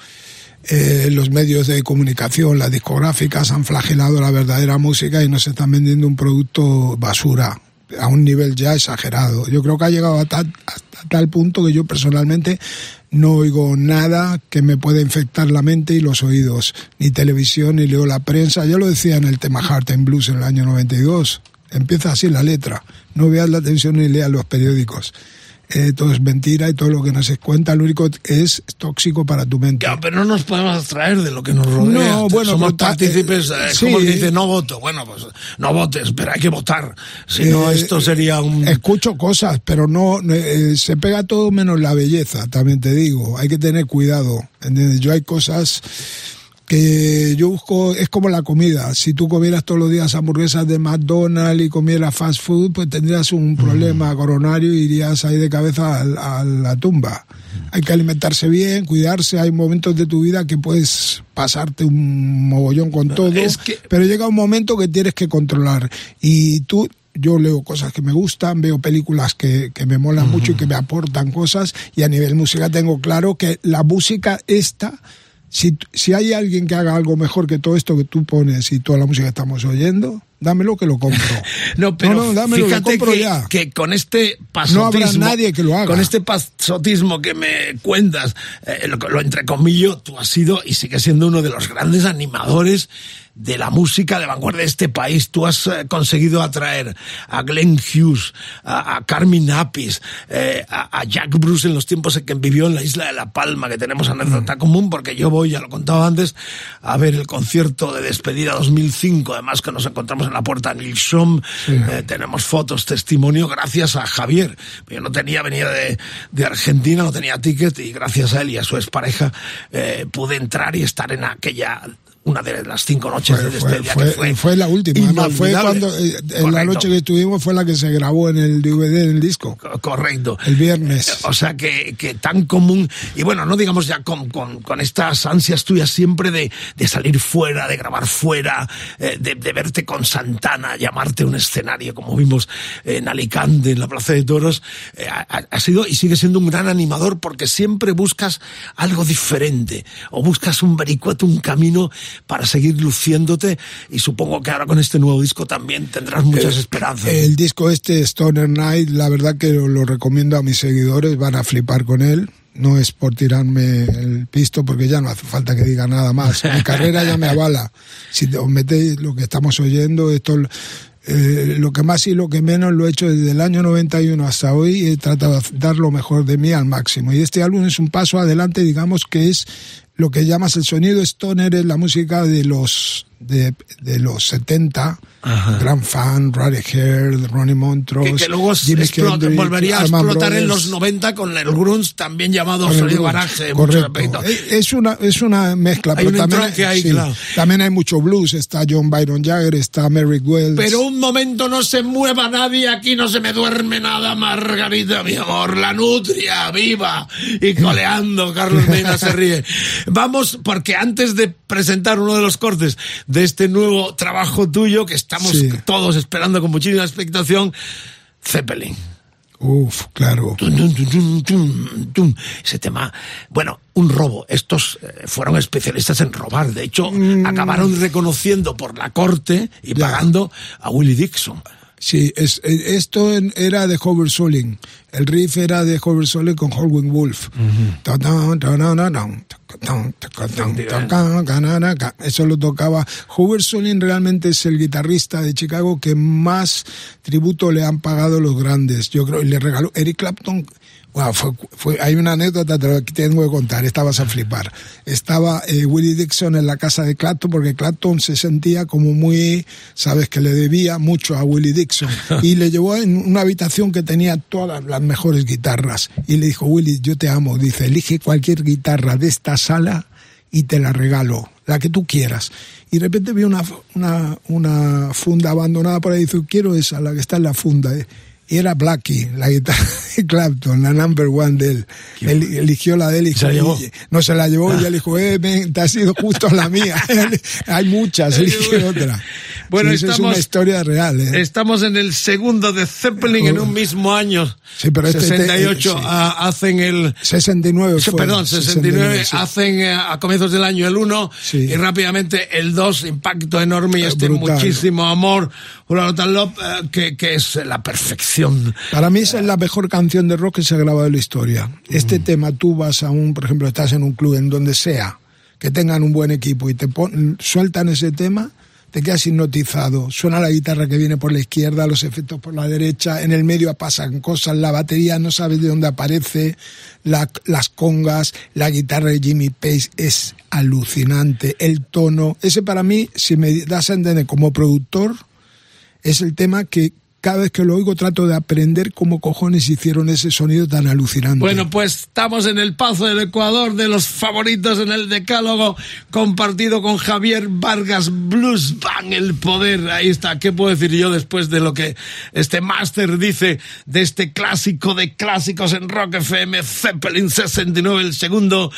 eh, los medios de comunicación, las discográficas han flagelado la verdadera música y nos están vendiendo un producto basura a un nivel ya exagerado. Yo creo que ha llegado a tal, hasta tal punto que yo personalmente no oigo nada que me pueda infectar la mente y los oídos, ni televisión, ni leo la prensa. Ya lo decía en el tema Heart and Blues en el año 92. Empieza así la letra. No veas la televisión ni leas los periódicos. Eh, todo es mentira y todo lo que nos cuenta lo único que es tóxico para tu mente. Ya, pero no nos podemos abstraer de lo que nos rodea. No, bueno, somos ta- partícipes. eh, eh, sí. como que dice no voto. Bueno, pues no votes, pero hay que votar. Si no, Eh, esto sería un. Escucho cosas, pero no, eh, se pega todo menos la belleza, también te digo. Hay que tener cuidado. ¿entiendes? Yo hay cosas que yo busco, es como la comida. Si tú comieras todos los días hamburguesas de McDonald's y comieras fast food, pues tendrías un problema coronario y irías ahí de cabeza a, la tumba. Hay que alimentarse bien, cuidarse. Hay momentos de tu vida que puedes pasarte un mogollón con todo, es que- pero llega un momento que tienes que controlar. Y tú, yo leo cosas que me gustan, veo películas que, que me molan mucho y que me aportan cosas, y a nivel música tengo claro que la música esta, si, si hay alguien que haga algo mejor que todo esto que tú pones y toda la música que estamos oyendo, dámelo que lo compro. No, pero no, dámelo, lo fíjate compro que, ya. que con este No pasotismo, habrá nadie que lo haga. con este pasotismo que me cuentas, eh, lo, lo entrecomillo, tú has sido y sigues siendo uno de los grandes animadores de la música de vanguardia de este país. Tú has eh, conseguido atraer a Glenn Hughes, a, a Carmen Apis, eh, a, a Jack Bruce en los tiempos en que vivió en la isla de La Palma, que tenemos anécdota común, porque yo voy, ya lo contaba antes, a ver el concierto de despedida 2005, además que nos encontramos en la puerta Shom, eh, tenemos fotos, testimonio, gracias a Javier. Yo no tenía, venía de, de Argentina, no tenía ticket y gracias a él y a su expareja pude entrar y estar en aquella una de las cinco noches Fue, de despedida fue- que fue, fue la última. Además, fue cuando eh, en la noche que estuvimos fue la que se grabó en el DVD, en el disco. Co- Correcto. El viernes. Eh, O sea que, que tan común, y bueno, no digamos ya con, con, con estas ansias tuyas siempre de, de salir fuera, de grabar fuera, eh, de, de verte con Santana, llamarte a un escenario como vimos en Alicante, en la Plaza de Toros, eh, ha, ha sido y sigue siendo un gran animador porque siempre buscas algo diferente, o buscas un vericueto, un camino para seguir luciéndote, y supongo que ahora con este nuevo disco también tendrás muchas esperanzas. El disco este, Stoner Night, la verdad que lo, lo recomiendo a mis seguidores, van a flipar con él. No es por tirarme el pisto, porque ya no hace falta que diga nada más. Mi carrera ya me avala. Si os metéis lo que estamos oyendo, esto, eh, lo que más y lo que menos lo he hecho desde el año 91 hasta hoy. He tratado de dar lo mejor de mí al máximo. Y este álbum es un paso adelante, digamos que es lo que llamas el sonido stoner, es la música de los, de, de los 70. Gran fan, Roddy Hair, Ronnie Montrose, que, que luego explota- volvería a explotar en los 90 con el grunge también llamado sonido Correcto. aspectos. Es- una, es una mezcla, Hay pero un también, sí, claro. también hay mucho blues. Está John Byron Jagger, está Merrick Wells. Pero un momento no se mueva nadie, aquí no se me duerme nada, Margarita, mi amor. La nutria, viva y coleando, Carlos Mena se ríe. Vamos, porque antes de presentar uno de los cortes de este nuevo trabajo tuyo, que estamos Sí. todos esperando con muchísima expectación, Zeppelin. Uf, claro. Tum, tum, tum. Ese tema, bueno, un robo. Estos eh, fueron especialistas en robar. De hecho, acabaron reconociendo por la corte y Mm. Ya. pagando a Willie Dixon. Sí, es, eh, esto en- era de Howard Soling. El riff era de Howard Soling con Howlin' Wolf. Eso lo tocaba. Howard Soling realmente es el guitarrista de Chicago que más tributo le han pagado los grandes. Yo creo, y le regaló Eric Clapton. Bueno, fue, fue- hay una anécdota te lo tengo que contar, esta vas a flipar. Estaba eh, Willie Dixon en la casa de Clapton porque Clapton se sentía como muy, sabes, que le debía mucho a Willie Dixon y le llevó en una habitación que tenía todas las mejores guitarras y le dijo, Willie, yo te amo, dice, elige cualquier guitarra de esta sala y te la regalo, la que tú quieras. Y de repente vi una, una, una funda abandonada por ahí y dice, quiero esa, la que está en la funda. eh. Y era Blackie, la guitarra de Clapton, la number one de él. Él eligió la de él y ¿Se la llevó? "Oye", no se la llevó y él dijo, eh, ven, te has sido justo la mía. Hay muchas, elige otra. Bueno, Sí, eso es estamos- una historia real. ¿eh? Estamos en el segundo de Zeppelin en un mismo año. Sí, pero este- 68 este- sí. ah, hacen el... 69 Sí, fue. Perdón, 69 sí. hacen eh, a comienzos del año el 1 Sí. y rápidamente el 2, impacto enorme y Eh, este brutal. muchísimo amor, nota love, eh, que, que es la perfección. Para mí esa es la mejor canción de rock que se ha grabado en la historia. Este Mm. tema, tú vas a un, por ejemplo, estás en un club en donde sea, que tengan un buen equipo y te pon- sueltan ese tema, te quedas hipnotizado. Suena la guitarra que viene por la izquierda, los efectos por la derecha, en el medio pasan cosas, la batería no sabes de dónde aparece, la- las congas, la guitarra de Jimmy Page es alucinante, el tono. Ese para mí, si me das a entender como productor, es el tema que cada vez que lo oigo trato de aprender cómo cojones hicieron ese sonido tan alucinante. Bueno, pues estamos en el Pazo del Ecuador de los favoritos en el decálogo compartido con Javier Vargas Blues Bang, el poder. Ahí está. ¿Qué puedo decir yo después de lo que este máster dice de este clásico de clásicos en Rock FM, Zeppelin 69, el segundo.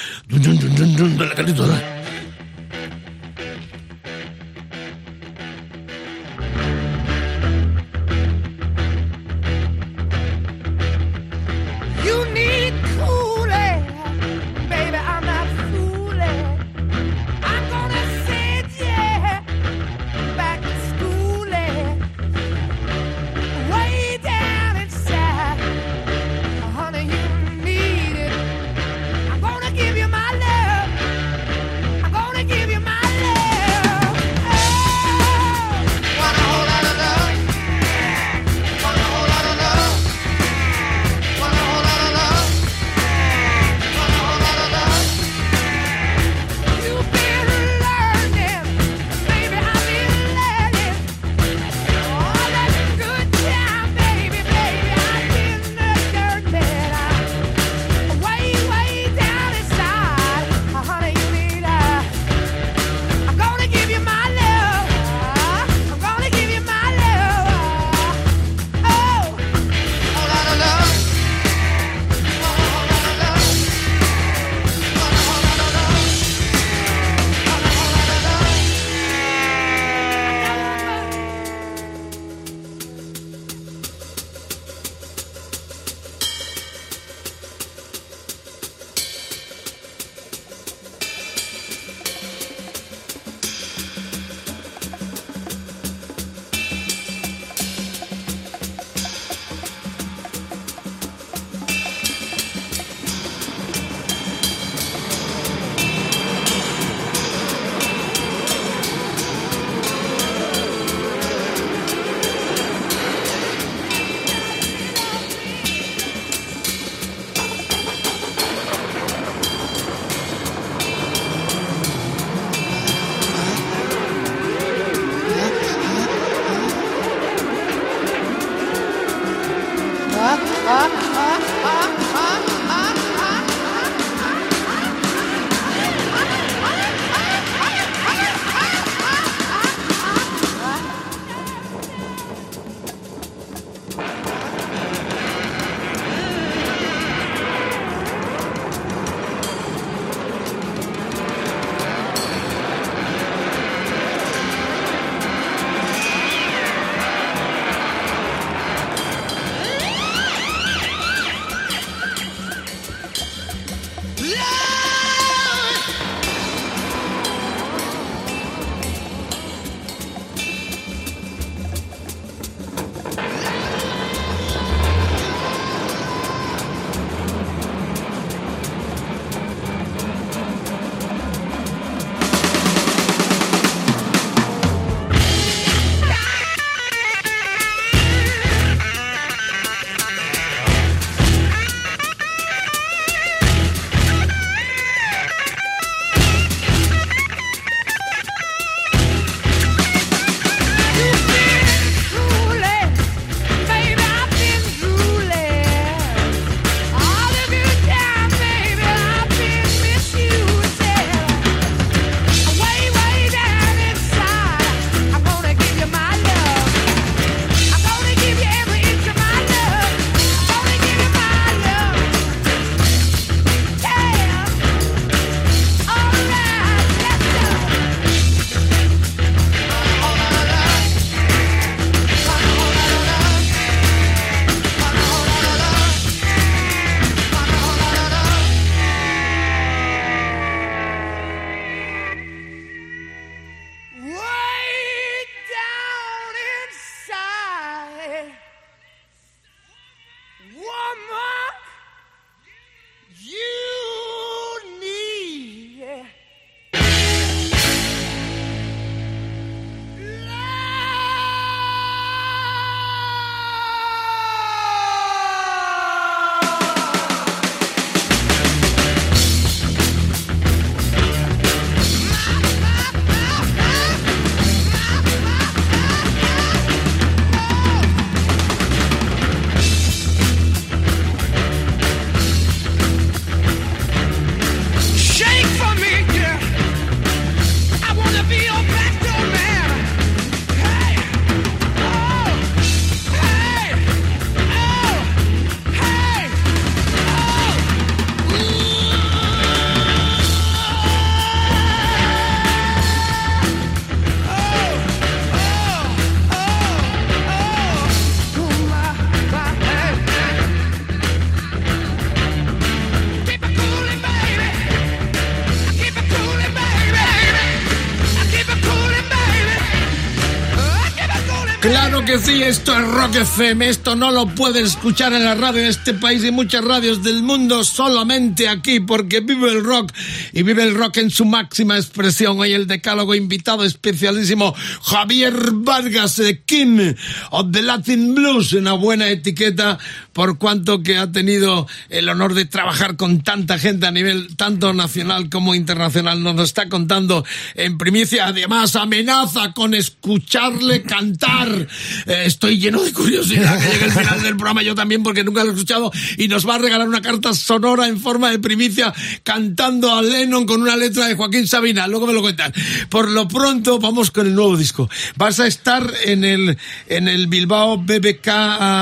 Esto es Rock FM, esto no lo puedes escuchar en la radio de este país y muchas radios del mundo solamente aquí porque vive el rock y vive el rock en su máxima expresión. Hoy el decálogo invitado especialísimo Javier Vargas, eh, King of the Latin Blues, una buena etiqueta por cuanto que ha tenido el honor de trabajar con tanta gente a nivel tanto nacional como internacional. Nos lo está contando en primicia, además amenaza con escucharle cantar. Eh, estoy lleno de curiosidad que llegue el final del programa, yo también, porque nunca lo he escuchado, y nos va a regalar una carta sonora en forma de primicia cantando a Lennon con una letra de Joaquín Sabina. Luego me lo cuentan. Por lo pronto, vamos con el nuevo disco. Vas a estar en el, en el Bilbao BBK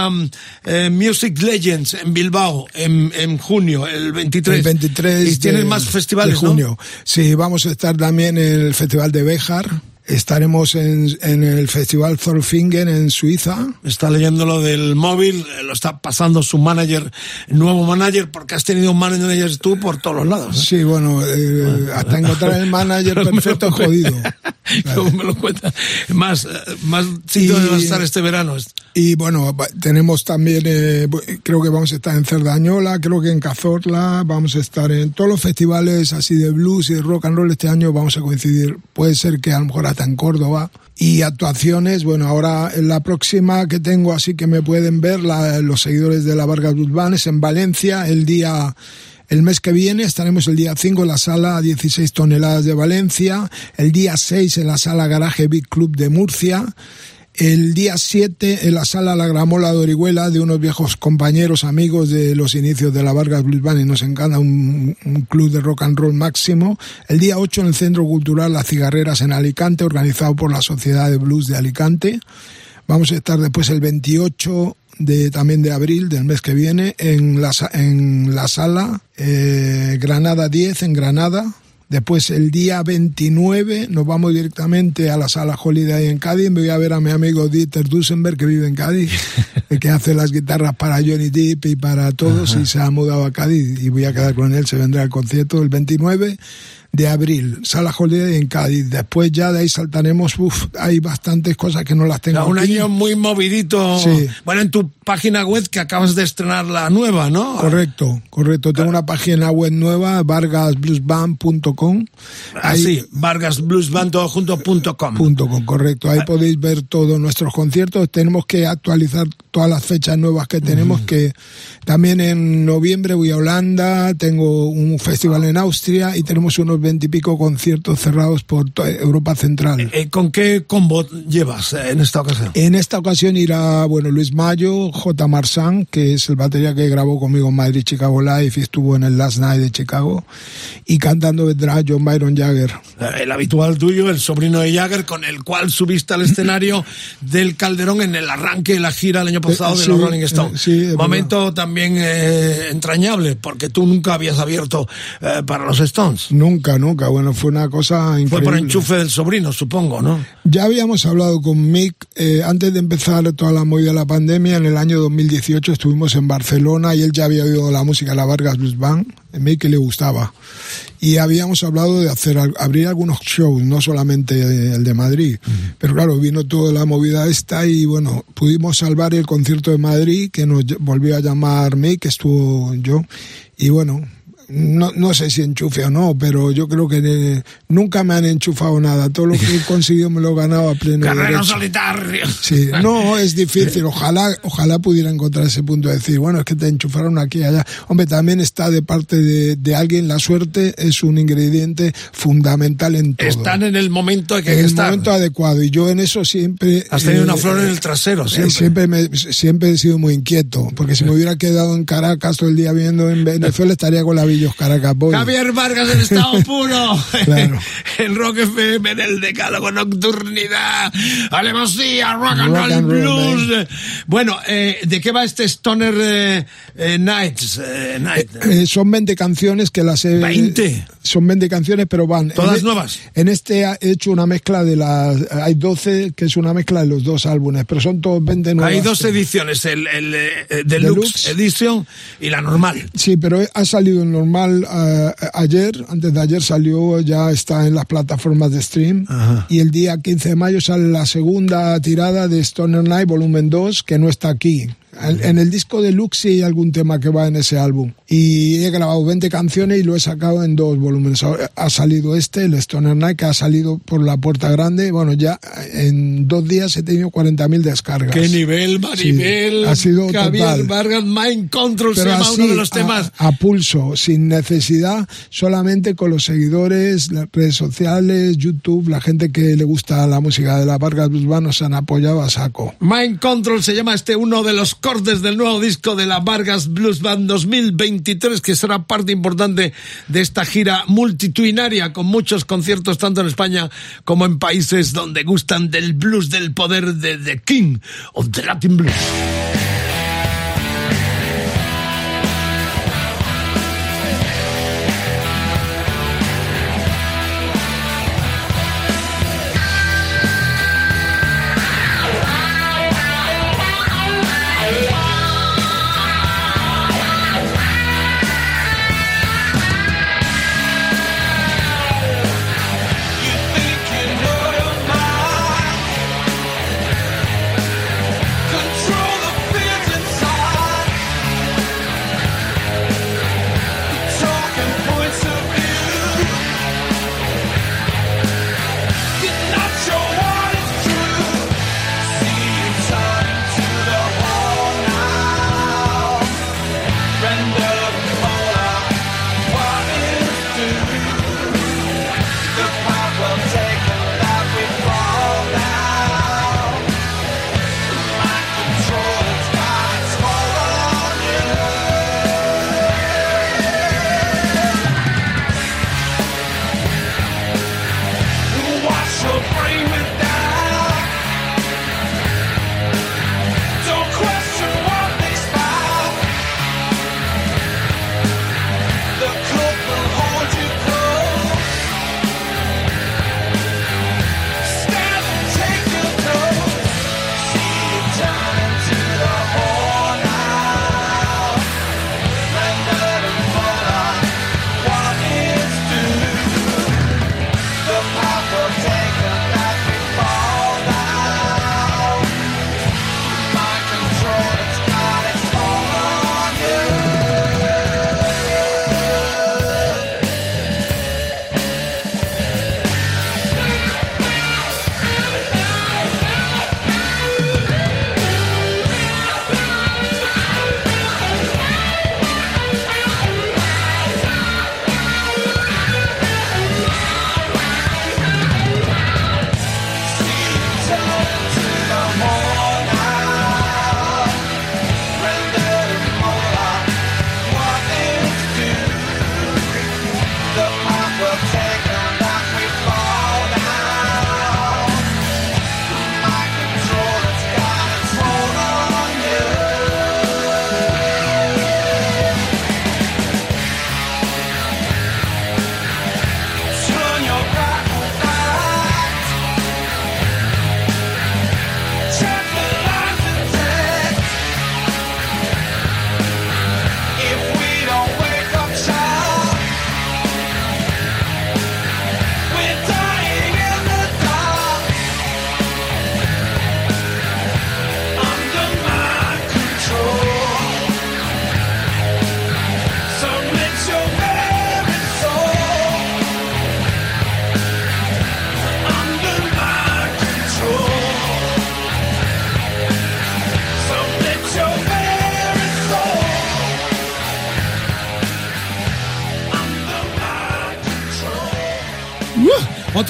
um, eh, Music Legends en Bilbao en, en junio, el 23. El 23 Y tienes de- más festivales, de junio. Sí, vamos a estar también en el Festival de Béjar. Estaremos en, en el Festival Thorfingen en Suiza. ¿no? Está leyendo lo del móvil, eh, lo está pasando su manager, nuevo manager, porque has tenido un manager tú por todos los lados. ¿eh? Sí, bueno, eh, hasta encontrar el manager perfecto es jodido. Luego me lo cuenta. Más, eh, más de va a estar este verano. Y bueno, tenemos también, eh, creo que vamos a estar en Cerdañola, creo que en Cazorla, vamos a estar en todos los festivales así de blues y de rock and roll este año vamos a coincidir. Puede ser que a lo mejor hasta en Córdoba. Y actuaciones, bueno, ahora en la próxima que tengo así que me pueden ver la- los seguidores de la Vargas Band es en Valencia el día... El mes que viene estaremos el día 5 en la sala 16 toneladas de Valencia, el día 6 en la sala Garaje Big Club de Murcia, el día 7 en la sala La Gramola de Orihuela de unos viejos compañeros, amigos de los inicios de la Vargas Blues Band y nos encanta un, club de rock and roll máximo. El día 8 en el Centro Cultural Las Cigarreras en Alicante, organizado por la Sociedad de Blues de Alicante. Vamos a estar después el 28 de, también de abril del mes que viene en la, en la sala eh, Granada 10 en Granada. Después el día 29 nos vamos directamente a la sala Holiday en Cádiz. Me voy a ver a mi amigo Dieter Dusenberg que vive en Cádiz, el que hace las guitarras para Johnny Depp y para todos y se ha mudado a Cádiz y voy a quedar con él. Se vendrá al concierto el 29 de abril, sala Holiday en Cádiz. Después ya de ahí saltaremos, uf, hay bastantes cosas que no las tengo. un aquí. año muy movidito. Sí. Bueno, en tu página web que acabas de estrenar la nueva, ¿no? Correcto, correcto. Tengo una página web nueva, vargasbluesband.com. Así, vargasbluesband.com. Punto com, correcto. Ahí podéis ver todos nuestros conciertos. Tenemos que actualizar todas las fechas nuevas que tenemos, que también en noviembre voy a Holanda, tengo un festival en Austria y tenemos unos veintipico conciertos cerrados por toda Europa Central. Eh, ¿Con qué combo llevas eh, en esta ocasión? En esta ocasión irá, bueno, Luis Mayo, J. Marsan, que es el batería que grabó conmigo en Madrid Chicago Live y estuvo en el Last Night de Chicago, y cantando vendrá John Byron Jagger. Eh, El habitual tuyo, el sobrino de Jagger, con el cual subiste al escenario del Calderón en el arranque de la gira el año pasado Eh, de sí, los Rolling Stones. eh, sí, Momento también eh, entrañable, porque tú nunca habías abierto eh, para los Stones. Nunca, nunca, bueno, fue una cosa increíble. Fue por enchufe del sobrino, supongo, ¿no? Ya habíamos hablado con Mick eh, antes de empezar toda la movida de la pandemia. En el año 2018 estuvimos en Barcelona y él ya había oído la música de la Vargas Blues Band. A Mick le gustaba. Y habíamos hablado de hacer abrir algunos shows, no solamente el de Madrid. Pero claro, vino toda la movida esta y bueno, pudimos salvar el concierto de Madrid que nos volvió a llamar Mick, estuvo yo. Y bueno, no, no sé si enchufe o no, pero yo creo que nunca me han enchufado nada. Todo lo que he conseguido me lo he ganado a pleno Carrera derecho. solitario. Sí, no, es difícil. Ojalá, ojalá pudiera encontrar ese punto de decir, bueno, es que te enchufaron aquí y allá. Hombre, también está de parte de, de alguien, la suerte es un ingrediente fundamental en todo. Están en el momento que hay en que el estar. momento adecuado. Y yo en eso siempre... Has tenido eh, una flor en el trasero, eh, siempre. Siempre, me- siempre he sido muy inquieto, porque si me hubiera quedado en Caracas todo el día viendo en Venezuela estaría con la Caracas Boys. Javier Vargas en estado puro. Claro. en Rock FM, en el decálogo nocturnidad. Alevosía, rock and roll and roll, blues. Bueno, eh, ¿de qué va este Stoner eh, eh, Nights? eh, Night? Eh, son 20 canciones que las he... 20. Son 20 canciones, pero van... ¿Todas en e- nuevas? En este he hecho una mezcla de las... Hay 12, que es una mezcla de los dos álbumes, pero son todos 20 nuevas. Hay dos ediciones, el, el, eh, Deluxe, Deluxe. Edition y la normal. Sí, pero ha salido el normal normal eh, ayer, antes de ayer salió, ya está en las plataformas de stream. Ajá. Y el día 15 de mayo sale la segunda tirada de Stoner Night Volumen 2, que no está aquí. En, el disco de Lux hay algún tema que va en ese álbum. Y he grabado 20 canciones y lo he sacado en dos volúmenes. Ha salido este, el Stoner Night, que ha salido por la puerta grande. Bueno, ya en dos días he tenido 40.000 descargas. Qué nivel, Maribel. Sí, ha sido Javier total. Vargas, Mind Control se Pero llama así, uno de los a- temas. A, pulso, sin necesidad, solamente con los seguidores, las redes sociales, YouTube, la gente que le gusta la música de la Vargas Blues Band nos han apoyado a saco. Mind Control se llama este uno de los cortes del nuevo disco de la Vargas Blues Band 2023, que será parte importante de esta gira multitudinaria con muchos conciertos tanto en España como en países donde gustan del blues del poder de The King of the Latin Blues.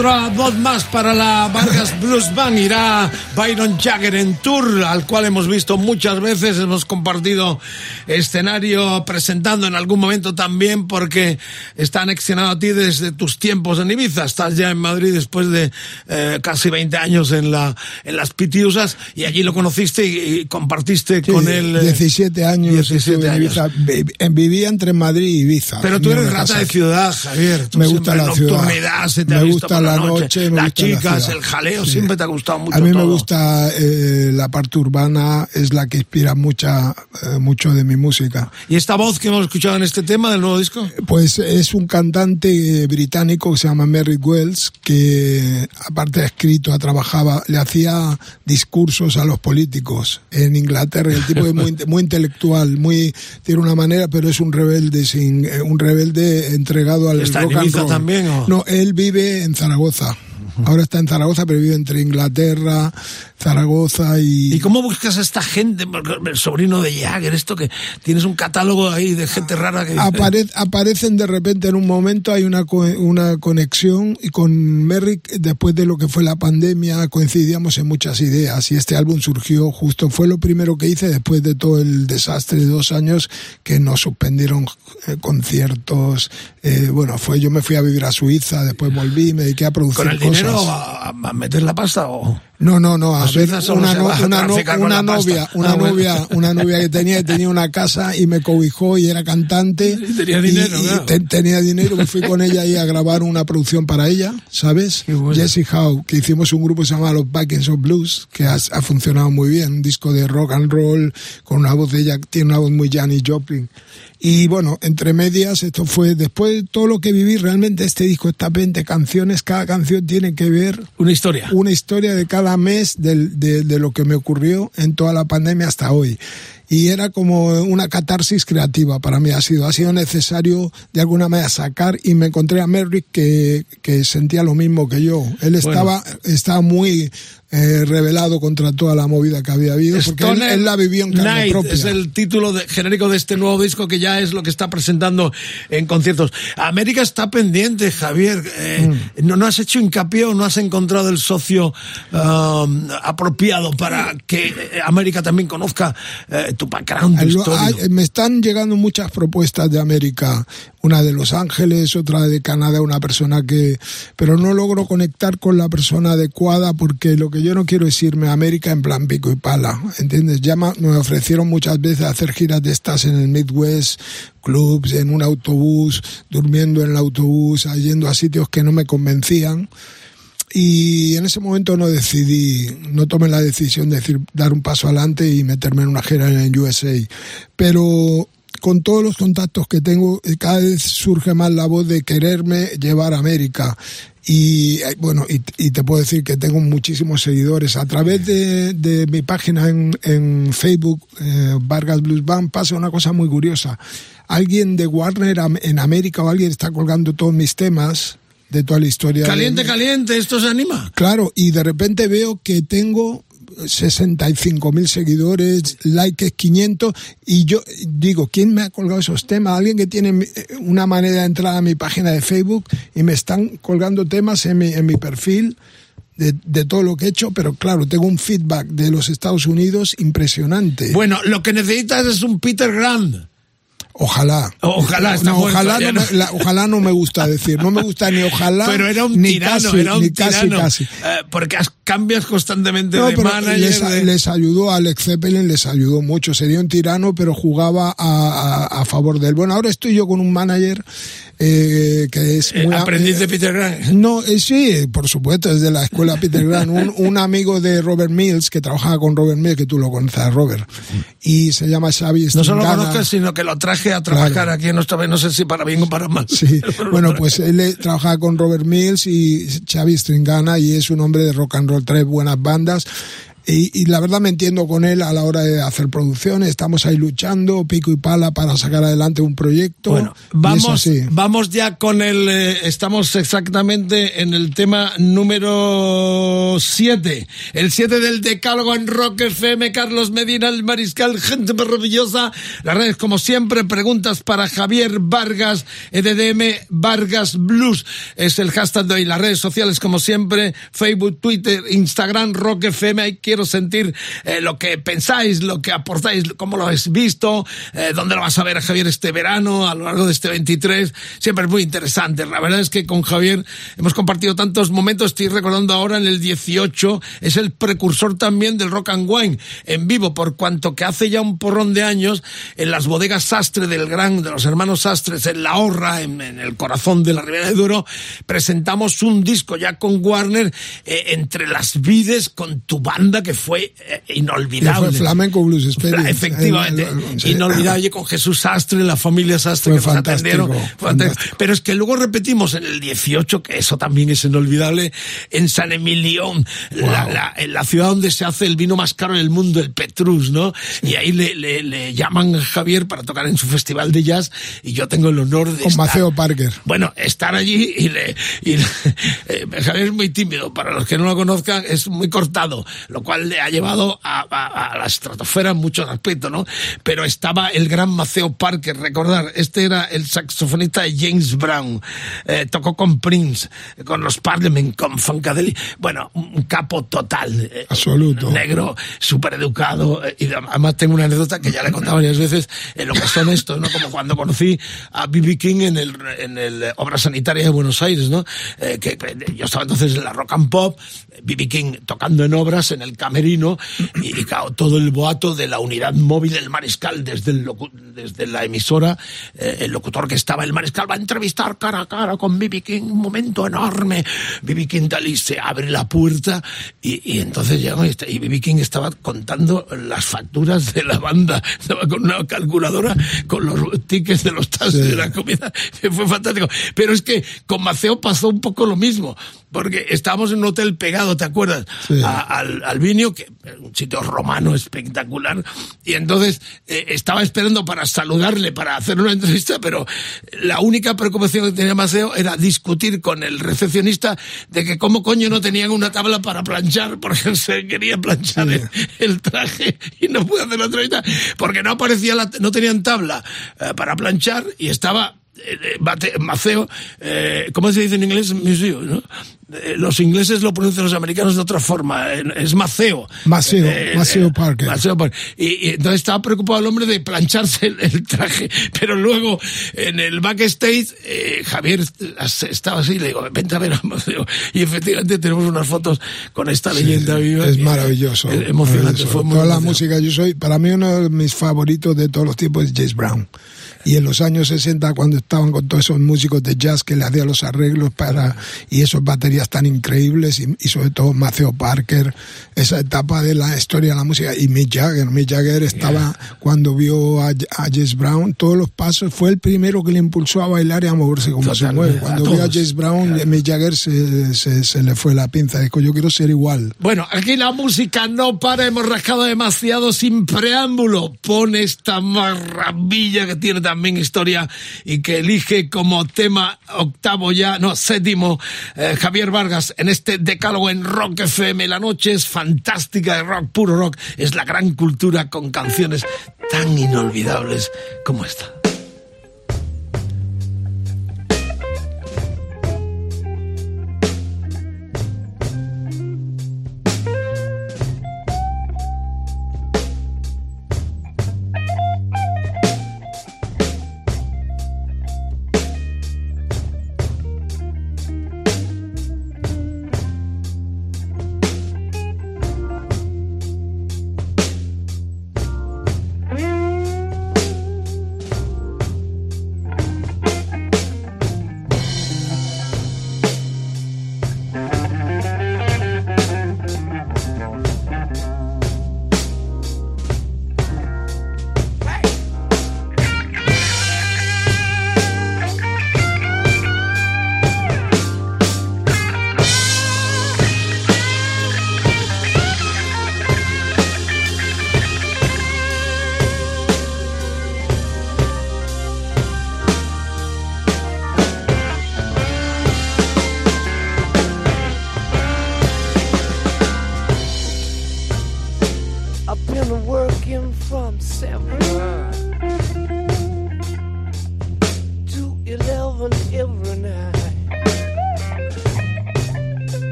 Otra voz más para la Vargas Blues Band irá Byron Jagger en tour, al cual hemos visto muchas veces, hemos compartido escenario presentando en algún momento también porque está anexionado a ti desde tus tiempos en Ibiza. Estás ya en Madrid después de eh, casi 20 años en, la, en las Pitiusas y allí lo conociste y, y compartiste Sí, con él. eh, 17 años. 17 estuve en años. Ibiza. Vivía entre Madrid y Ibiza. Pero tú eres rata de ciudad, Javier. Tú Me gusta la ciudad. se te Me gusta la noche, me las gusta la chicas, ciudad. el jaleo, Sí. siempre te ha gustado mucho A mí me todo. gusta eh, la parte urbana, es la que inspira mucha, eh, mucho de mi música. ¿Y esta voz que hemos escuchado en este tema del nuevo disco? Pues es un cantante eh, británico que se llama Merrick Wells, que aparte ha escrito, ha trabajado, le hacía discursos a los políticos en Inglaterra. El tipo es muy, muy intelectual, muy tiene una manera, pero es un rebelde sin, eh, un rebelde entregado al ¿Está en rock and roll. también, o? No, él vive en Zaragoza. Ahora está en Zaragoza, pero vive entre Inglaterra, Zaragoza y... ¿Y cómo buscas a esta gente? El sobrino de Jagger, esto que tienes un catálogo ahí de gente rara que... Apare- aparecen de repente en un momento, hay una, co- una conexión y con Merrick, después de lo que fue la pandemia, coincidíamos en muchas ideas y este álbum surgió justo, fue lo primero que hice después de todo el desastre de dos años que nos suspendieron eh, conciertos, eh, bueno, fue yo me fui a vivir a Suiza, después volví, me dediqué a producir ¿Con el. Dinero a, a meter la pasta o...? No, no, no, a, A ver, una, una, una pasta. novia, una Ah, bueno. novia, una novia que tenía, tenía una casa y me cobijó y era cantante. Y tenía dinero, y claro. te- tenía dinero, me fui con ella ahí a grabar una producción para ella, ¿sabes? Bueno. Jessie Howe, que hicimos un grupo que se llama Los Vikings of Blues, que ha, ha funcionado muy bien, un disco de rock and roll, con una voz de ella, tiene una voz muy Janis Joplin. Y bueno, entre medias, esto fue, después de todo lo que viví, realmente este disco está 20 canciones, cada canción tiene que ver Una historia. una historia de cada mes del- de, de lo que me ocurrió en toda la pandemia hasta hoy. Y era como una catarsis creativa para mí. Ha sido, ha sido necesario de alguna manera sacar y me encontré a Merrick que, que sentía lo mismo que yo. Él estaba, estaba muy eh, revelado contra toda la movida que había habido porque él, la vivió en carne Night propia. es el título de- genérico de este nuevo disco que ya es lo que está presentando en conciertos. América está pendiente, Javier. Eh, Mm. no, ¿No has hecho hincapié o no has encontrado el socio um, apropiado para que eh, América también conozca eh, tu background, tu Lo- historia? hay- me están llegando muchas propuestas de América, una de Los Ángeles, otra de Canadá, una persona que, pero no logro conectar con la persona adecuada porque lo que yo no quiero es irme a América en plan pico y pala, ¿entiendes? Ya me ofrecieron muchas veces hacer giras de estas en el Midwest, clubs, en un autobús, durmiendo en el autobús, yendo a sitios que no me convencían. Y en ese momento no decidí, no tomé la decisión de decir, dar un paso adelante y meterme en una gira en el USA. Pero con todos los contactos que tengo, eh, cada vez surge más la voz de quererme llevar a América. Y eh, bueno, y, y te puedo decir que tengo muchísimos seguidores. A través de, de mi página en, en Facebook, eh, Vargas Blues Band, pasa una cosa muy curiosa. Alguien de Warner en América o alguien está colgando todos mis temas de toda la historia. de- Caliente, caliente, esto se anima. Claro, y de repente veo que tengo 65 mil seguidores, likes 500, y yo digo, ¿quién me ha colgado esos temas? Alguien que tiene eh, una manera de entrar a mi página de Facebook y me están colgando temas en mi, en mi perfil. De, de todo lo que he hecho, pero claro, tengo un feedback de los Estados Unidos impresionante. Bueno, lo que necesitas es un Peter Grant. Ojalá. Ojalá, no, ojalá, no me, la- ojalá no me gusta decir. No me gusta ni ojalá. Pero era un ni tirano, casi, era un ni casi, tirano. casi. Eh, porque cambias constantemente No, de pero manager. les, de- les ayudó, Alex Zeppelin les ayudó mucho. Sería un tirano, pero jugaba a, a- a favor de él. Bueno, ahora estoy yo con un manager eh, que es Eh, muy... aprendiz de Peter Grant. No, eh, sí, por supuesto, es de la escuela Peter Grant. Un, un amigo de Robert Mills, que trabajaba con Robert Mills, que tú lo conoces, Robert, y se llama Xavi No solo lo conozcas, sino que lo traje a trabajar Claro. aquí en nuestra vez, no sé si para bien o para mal. Sí, bueno, pues él eh, trabajaba con Robert Mills y Xavi Stringana y es un hombre de rock and roll, tres buenas bandas. Y, y la verdad me entiendo con él a la hora de hacer producciones, estamos ahí luchando, pico y pala para sacar adelante un proyecto. Bueno, vamos, vamos ya con el. eh, estamos exactamente en el tema número 7. El 7 del Decálogo en Rock FM. Carlos Medina, el mariscal, gente maravillosa. Las redes, como siempre, preguntas para Javier Vargas, EDDM Vargas Blues. Es el hashtag de hoy. Las redes sociales, como siempre, Facebook, Twitter, Instagram, Rock FM. Hay que quiero sentir eh, lo que pensáis, lo que aportáis, cómo lo habéis visto, eh, dónde lo vas a ver a Javier este verano, a lo largo de este 23. Siempre es muy interesante. La verdad es que con Javier hemos compartido tantos momentos. Estoy recordando ahora en el 18, es el precursor también del Rock and Wine en vivo, por cuanto que hace ya un porrón de años en las bodegas Sastre del Gran, de los hermanos Sastres, en La Horra, en, el corazón de la Ribera de Duero, presentamos un disco ya con Warner eh, entre las vides con tu banda que fue eh, inolvidable. Fue Flamenco Blues Experience. Efectivamente, El- el- inolvidable con Jesús Sastre, la familia Sastre Fue que nos fantástico, atendieron. Fantástico. Pero es que luego repetimos en el 18, que eso también es inolvidable, en San Emilio, la, la- en la ciudad donde se hace el vino más caro del mundo, el Petrus, ¿no? Y ahí le, le- le llaman a Javier para tocar en su festival de jazz y yo tengo el honor de Con estar- Maceo Parker. bueno, estar allí y le, y le- eh, Javier es muy tímido, para los que no lo conozcan, es muy cortado, lo cual le ha llevado a, a- a la estratosfera en muchos aspectos, ¿no? Pero estaba el gran Maceo Parker, recordar, este era el saxofonista de James Brown, eh, tocó con Prince, con los Parliament, con Funkadelic, bueno, un capo total. eh, Absoluto. Negro, súper educado, eh, y además tengo una anécdota que ya le he contado varias veces, en lo que son estos, ¿no? Como cuando conocí a B.B. King en el, en el eh, Obra Sanitaria de Buenos Aires, ¿no? Eh, que que yo estaba entonces en la Rock and Pop, B.B. King tocando en obras en el camerino, y, y claro, todo el boato de la unidad móvil del Mariscal desde, el locu- desde la emisora, eh, el locutor que estaba, el Mariscal va a entrevistar cara a cara con B.B. King, un momento enorme. B.B. King tal y se abre la puerta y, y entonces llegó y B.B. King estaba contando las facturas de la banda, estaba con una calculadora con los tickets de los taxis Sí. de la comida, fue fantástico. Pero es que con Maceo pasó un poco lo mismo, porque estábamos en un hotel pegado, ¿te acuerdas? Sí. A- al, al Vinio, que un sitio romano espectacular, y entonces eh, estaba esperando para saludarle, para hacer una entrevista, pero la única preocupación que tenía Maceo era discutir con el recepcionista de que cómo coño no tenían una tabla para planchar, porque se quería planchar el, el traje y no pude hacer la entrevista, porque no aparecía, la, no tenían tabla eh, para planchar y estaba eh, eh, Maceo, eh, ¿cómo se dice en inglés? Museo, ¿no? Eh, los ingleses lo pronuncian los americanos de otra forma, es Maceo. Maceo, Eh, Maceo Parker. Maceo Parker. Y, y entonces estaba preocupado el hombre de plancharse el, el traje, pero luego en el backstage eh, Javier estaba así, le digo, vente a ver a Maceo. Y efectivamente tenemos unas fotos con esta leyenda viva. Es maravilloso. eh, emocionante, maravilloso. fue muy Toda la música, yo soy, para mí uno de mis favoritos de todos los tiempos es James Brown. Y en los años 60, cuando estaban con todos esos músicos de jazz que le hacían los arreglos para, y esos baterías tan increíbles, y, y sobre todo Maceo Parker, esa etapa de la historia de la música, y Mick Jagger. Mick Jagger estaba, cuando vio a, a James Brown, todos los pasos, fue el primero que le impulsó a bailar y a moverse como se Totalmente, mueve. a Cuando vio a. James Brown, Mick Jagger se, se, se le fue la pinza, dijo, yo quiero ser igual. Bueno, aquí la música no para, hemos rascado demasiado sin preámbulo. Pone esta maravilla que tiene también historia y que elige como tema octavo ya, no, séptimo, eh, Javier Vargas en este decálogo en Rock FM. La noche es fantástica de rock, puro rock. Es la gran cultura con canciones tan inolvidables como esta.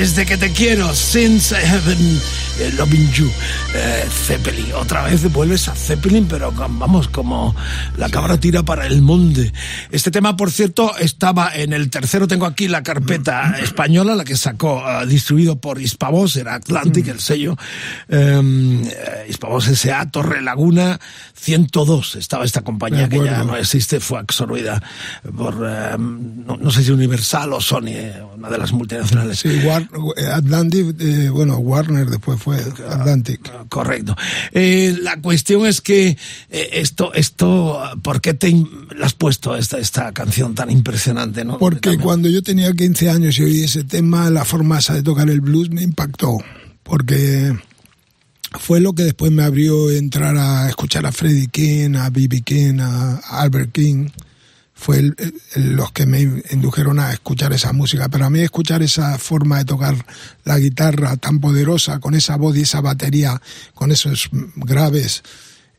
Desde que te quiero, since I have been eh, loving you, eh, Zeppelin. Otra vez vuelves a Zeppelin, pero vamos, como la cabra tira para el monte. Este tema, por cierto, estaba en el tercero, tengo aquí la carpeta española, la que sacó, ah, distribuido por Hispavox, era Atlantic, el sello. Eh, eh, Hispavox S.A., Torre Laguna, 102, estaba esta compañía que ya no existe, fue absorbida por, eh, no, no sé si Universal o Sony, eh, una de las multinacionales. Sí, War- eh, Atlantic, eh, bueno, Warner después fue Atlantic. Correcto. Eh, la cuestión es que esto, esto, ¿por qué te le has puesto esta, esta canción tan impresionante, no? Porque cuando yo tenía 15 años y oí ese tema, la forma esa de tocar el blues me impactó. Porque fue lo que después me abrió entrar a escuchar a Freddie King, a B.B. King, a Albert King. Fue los que me indujeron a escuchar esa música. Pero a mí escuchar esa forma de tocar la guitarra tan poderosa, con esa voz y esa batería, con esos graves,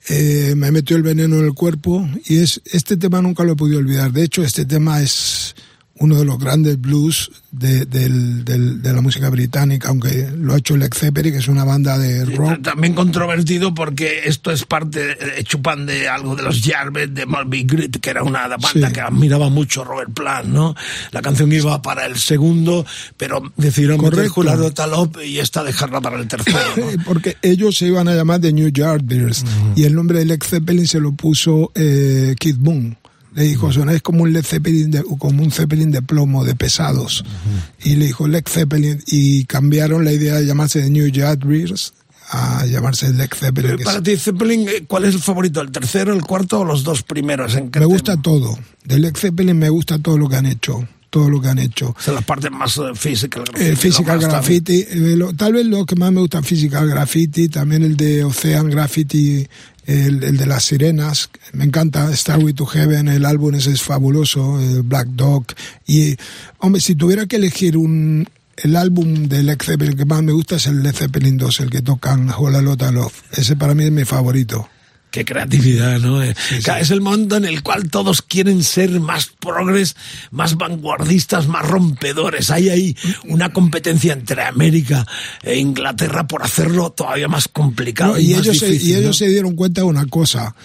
eh, me metió el veneno en el cuerpo y es este tema nunca lo he podido olvidar. De hecho, este tema es uno de los grandes blues de, del- del- de la música británica, aunque lo ha hecho Led Zeppelin, que es una banda de rock. También controvertido porque esto es parte, eh, chupan de algo de los Jarvis, de Moby Grit, que era una banda Sí. que admiraba mucho Robert Plant, ¿no? La canción iba para el segundo, pero decidieron meter Correcto. Jurado Talop y esta dejarla para el tercero. ¿no? Porque ellos se iban a llamar The New Yardbirds y el nombre de Led Zeppelin se lo puso eh, Kid Boone. Le dijo, sonáis como un Led Zeppelin, de, como un Zeppelin de plomo, de pesados. Y le dijo Led Zeppelin y cambiaron la idea de llamarse New Yardbirds a llamarse Led Zeppelin. Para es- ti, Zeppelin, eh, ¿cuál es el favorito? ¿El tercero, el cuarto o los dos primeros? ¿En me gusta todo. De Led Zeppelin me gusta todo lo que han hecho. Todo lo que han hecho. Son las partes más eh, physical graffiti. El Physical. Graffiti, eh, lo- tal vez lo que más me gusta es Physical Graffiti, también el de Ocean Graffiti, el, el de las sirenas, me encanta Starway to Heaven, el álbum ese es fabuloso, el Black Dog, y hombre, si tuviera que elegir un el álbum de Led Zeppelin que más me gusta es el Led Zeppelin 2, el que tocan Whole a Lotta Love, ese para mí es mi favorito. Qué creatividad, ¿no? Eh, Es el mundo en el cual todos quieren ser más progres, más vanguardistas, más rompedores. Hay ahí una competencia entre América e Inglaterra por hacerlo todavía más complicado. No, y, y, más ellos, se, difícil, y ellos ¿no? se dieron cuenta de una cosa,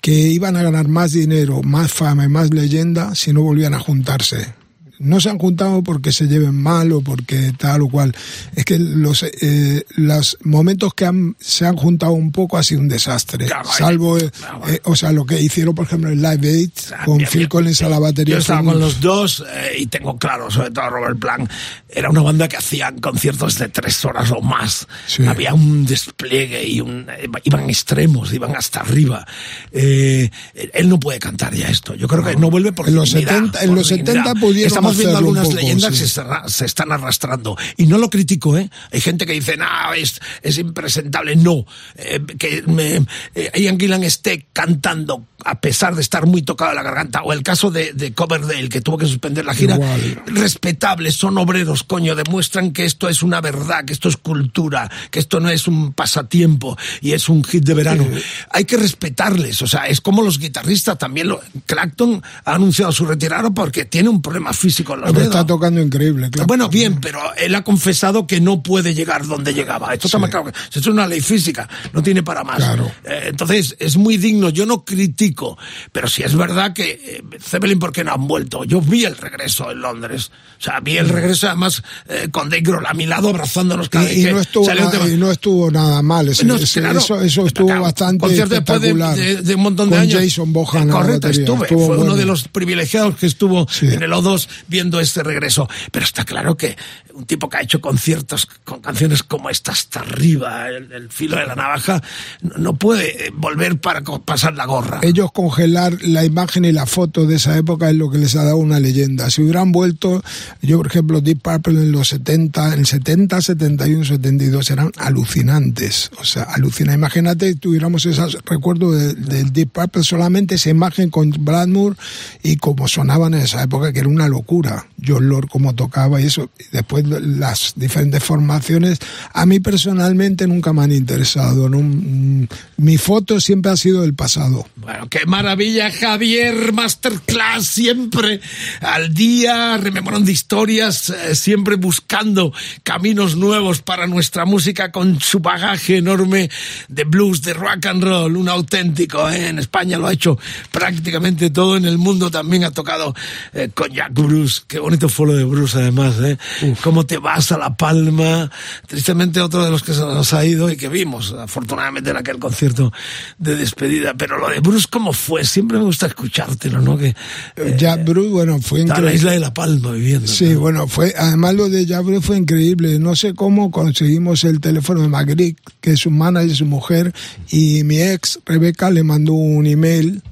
que iban a ganar más dinero, más fama y más leyenda si no volvían a juntarse. No se han juntado porque se lleven mal o porque tal o cual. Es que los, eh, los momentos que han, se han juntado un poco ha sido un desastre. Salvo, eh, Ah, eh, o sea, lo que hicieron, por ejemplo, en Live Aid, con Bien, Phil bien. Collins a la batería. Yo estaba un- con los dos eh, y tengo claro, sobre todo Robert Plant, era una banda que hacían conciertos de tres horas o más. Sí. Había un despliegue y un, eh, iban extremos, iban hasta arriba. Eh, él no puede cantar ya esto. Yo creo que no vuelve por En los dignidad, 70 en por los dignidad. 70 pudieron Estamos viendo algunas poco, leyendas sí. que se, se están arrastrando. Y no lo critico, ¿eh? Hay gente que dice, no, es, es impresentable. No. Eh, que me, eh, Ian Gillan esté cantando a pesar de estar muy tocado la garganta. O el caso de, de Coverdale, que tuvo que suspender la gira. Igual. Respetables, son obreros, coño. Demuestran que esto es una verdad, que esto es cultura, que esto no es un pasatiempo y es un hit de verano. Hay que respetarles. O sea, es como los guitarristas también. Lo, Clacton ha anunciado su retirada porque tiene un problema físico los Hombre, dedos. está tocando increíble, claro. Bueno, bien, pero él ha confesado que no puede llegar donde llegaba. Esto está marcado. Esto es una ley física, no tiene para más. Claro. Eh, entonces, es muy digno. Yo no critico, pero sí es verdad que eh, Zeppelin, ¿por qué no han vuelto? Yo vi el regreso en Londres. O sea, vi el regreso además eh, con Dave Grohl a mi lado abrazándonos cada y, y no estuvo nada, tema. y no estuvo nada mal ese- No, ese- claro. eso, eso estuvo Claro, bastante después de, espectacular de- de un montón de con años. Jason Bohan la Correcto, estuve. Fue uno de los privilegiados que estuvo Sí. en el O2 viendo este regreso. Pero está claro que un tipo que ha hecho conciertos con canciones como esta hasta arriba, el, filo de la navaja, no, puede eh, volver para pasar la gorra. ellos congelar la imagen y la foto de esa época es lo que les ha dado una leyenda. Si hubieran vuelto, yo por ejemplo, Deep Purple en los 70, en el 70, 71, 72 eran alucinantes. O sea, alucina. Imagínate, tuviéramos ese recuerdo de- del Deep Purple, solamente esa imagen con Bradmore y como sonaban en esa época, que era una locura. John Lord como tocaba y eso. Y después las diferentes formaciones, a mí personalmente nunca me han interesado. ¿no? Mm, Mi foto siempre ha sido del pasado. Bueno, qué maravilla, Javier, Masterclass, siempre al día, rememorando historias, eh, siempre buscando caminos nuevos para nuestra música con su bagaje enorme de blues, de rock and roll, un auténtico, ¿eh? en España lo ha hecho prácticamente todo, en el mundo también ha tocado eh, con Jack Bruce, qué bonito fue lo de Bruce además, ¿eh? Cómo te vas a La Palma, tristemente otro de los que se nos ha ido y que vimos, afortunadamente en aquel concierto de despedida, pero lo de Bruce, ¿cómo fue? Siempre me gusta escuchártelo, ¿no? Que, eh, Jack Bruce, bueno, fue está en la increíble. isla de La Palma viviendo. Sí, bueno, fue, además lo de Jack Bruce fue increíble. No sé cómo conseguimos el teléfono de Magritte, que es su manager, su mujer, y mi ex, Rebeca, le mandó un email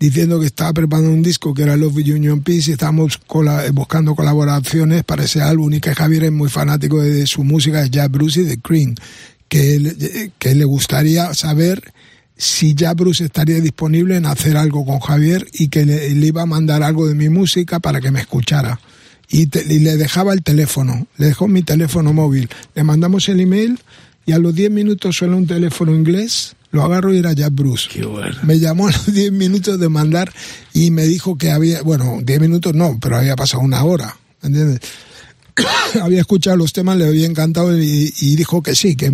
diciendo que estaba preparando un disco que era Love Union Peace y estábamos cola- buscando colaboraciones para ese álbum y que Javier es muy fanático de, su música, de Jack Bruce y de Cream, que, él- que le gustaría saber si ya Bruce estaría disponible en hacer algo con Javier y que le, iba a mandar algo de mi música para que me escuchara. Y, y le dejaba el teléfono, le dejó mi teléfono móvil. Le mandamos el email y a los 10 minutos suena un teléfono inglés, lo agarro y era Jack Bruce. Qué bueno. Me llamó a los 10 minutos de mandar y me dijo que había, bueno, 10 minutos no, pero había pasado una hora, ¿me ¿entiendes? había escuchado los temas, le había encantado y, y dijo que sí, que,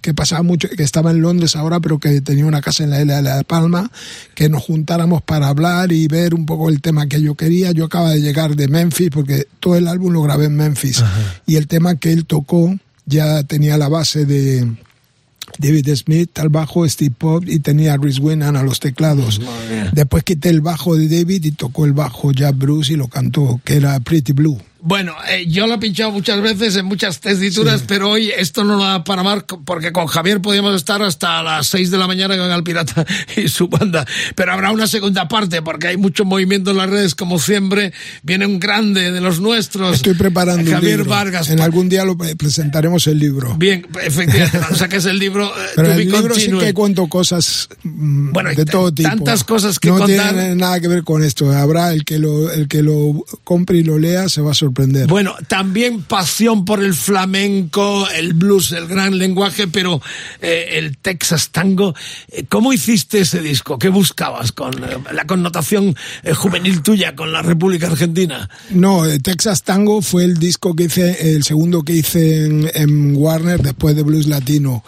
que pasaba mucho, que estaba en Londres ahora, pero que tenía una casa en la isla de La Palma, que nos juntáramos para hablar y ver un poco el tema que yo quería. Yo acaba de llegar de Memphis, porque todo el álbum lo grabé en Memphis, y el tema que él tocó ya tenía la base de David Smith al bajo, Steve Pop y tenía a Rhys Winnan a los teclados. Después quité el bajo de David y tocó el bajo Jack Bruce y lo cantó, que era Pretty Blue. Bueno, eh, yo lo he pinchado muchas veces en muchas tesituras, pero hoy esto no lo da para más porque con Javier podíamos estar hasta las 6 de la mañana con el Pirata y su banda. Pero habrá una segunda parte porque hay mucho movimiento en las redes, como siempre. Viene un grande de los nuestros. Estoy preparando un Javier libro. Vargas. En algún día lo pre- presentaremos el libro. Bien, efectivamente, cuando saques el libro, eh, Pero el libro sí que cuento cosas mm, Bueno, de todo tipo. tantas cosas que no contar. tiene nada que ver con esto. Habrá el que lo el que lo compre y lo lea se va a sorprender. Bueno, también pasión por el flamenco, el blues, el gran lenguaje, pero eh, el Texas tango. Eh, ¿Cómo hiciste ese disco? ¿Qué buscabas con eh, la connotación eh, juvenil tuya con la República Argentina? No, Texas Tango fue el disco que hice, el segundo que hice en, en Warner después de Blues Latino.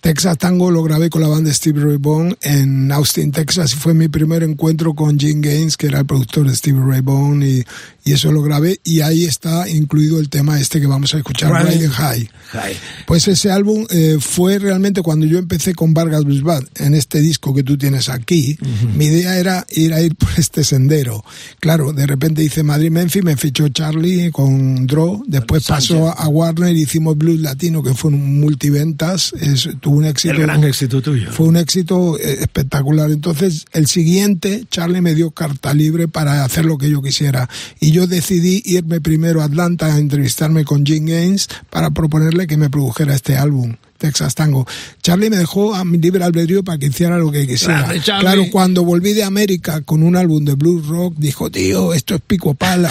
Texas Tango lo grabé con la banda Steve Ray Vaughan en Austin, Texas, y fue mi primer encuentro con Jim Gaines, que era el productor de Steve Ray Vaughan, y, y eso lo grabé, y ahí está incluido el tema este que vamos a escuchar, Riding Riding High. High. Pues ese álbum eh, fue realmente cuando yo empecé con Vargas Blues Band, en este disco que tú tienes aquí. Mi idea era ir a ir por este sendero. Claro, de repente hice Madrid-Memphis, me fichó Charlie con Draw, después pasó a Warner y hicimos Blues Latino, que fue un multiventas, es- tuvo un éxito. El gran éxito tuyo. Fue un éxito eh, espectacular. Entonces, el siguiente, Charlie me dio carta libre para hacer lo que yo quisiera. Y yo decidí irme primero a Atlanta a entrevistarme con Jim Gaines para proponerle que me produjera este álbum. Texas Tango. Charlie me dejó a mi libre albedrío para que hiciera lo que quisiera. Charlie. Claro, cuando volví de América con un álbum de blues rock, dijo, tío, esto es pico pala.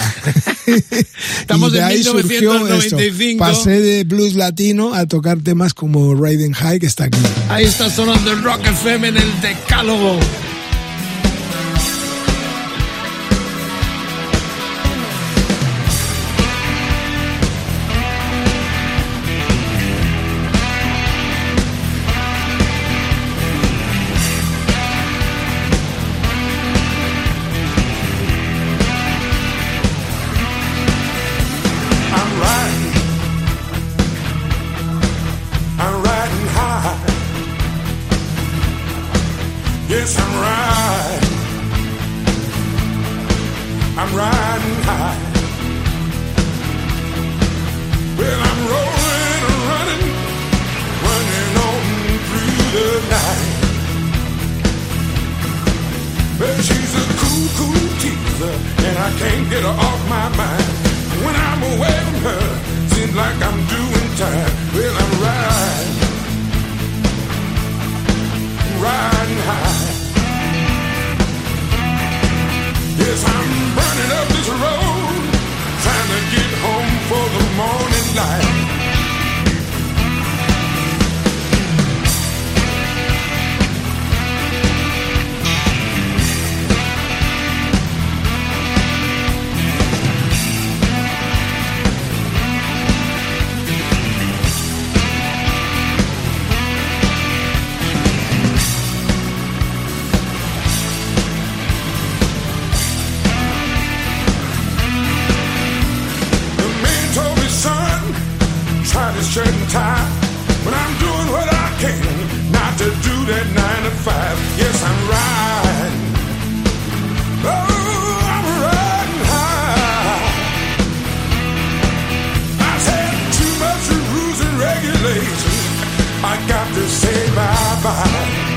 Estamos y de en ahí surgió 1995. esto. Pasé de blues latino a tocar temas como Riding High, que está aquí. Ahí está sonando el Rock FM en el Decálogo. Yes, I'm riding. Oh, I'm riding high. I said too much rules and. I got to say bye bye.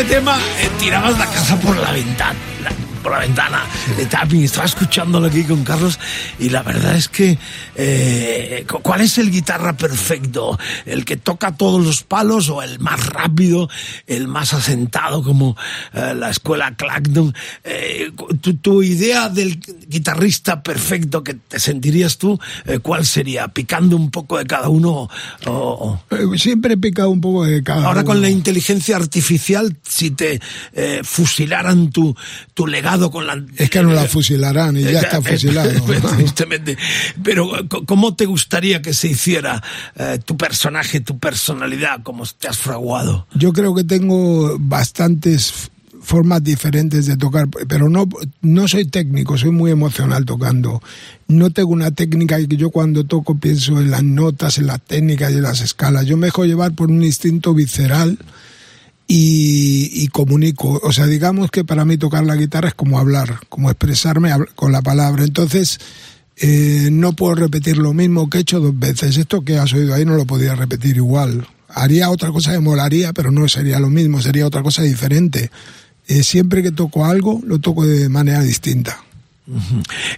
Este tema eh, tirabas la casa por la ventana. Ventana de tapping, estaba escuchándolo aquí con Carlos y la verdad es que eh, cu- ¿cuál es el guitarra perfecto? ¿El que toca todos los palos o el más rápido, el más asentado como eh, la escuela Clacton? Eh, tu, tu idea del guitarrista perfecto que te sentirías tú, eh, ¿cuál sería? ¿Picando un poco de cada uno o- Eh, Siempre he picado un poco de cada Ahora con uno. la inteligencia artificial, si te eh, fusilaran tu, tu legado con la... Es que no la fusilarán y ya está fusilado. Tristemente. Pero ¿cómo te gustaría que se hiciera eh, tu personaje, tu personalidad, como te has fraguado? Yo creo que tengo bastantes formas diferentes de tocar, pero no, no soy técnico, soy muy emocional tocando. No tengo una técnica que yo cuando toco pienso en las notas, en las técnicas y en las escalas. Yo me dejo llevar por un instinto visceral y, comunico. O sea, digamos que para mí tocar la guitarra es como hablar, como expresarme con la palabra. Entonces, eh, no puedo repetir lo mismo que he hecho dos veces. Esto que has oído ahí no lo podía repetir igual. Haría otra cosa que molaría, pero no sería lo mismo, sería otra cosa diferente. Eh, siempre que toco algo, lo toco de manera distinta.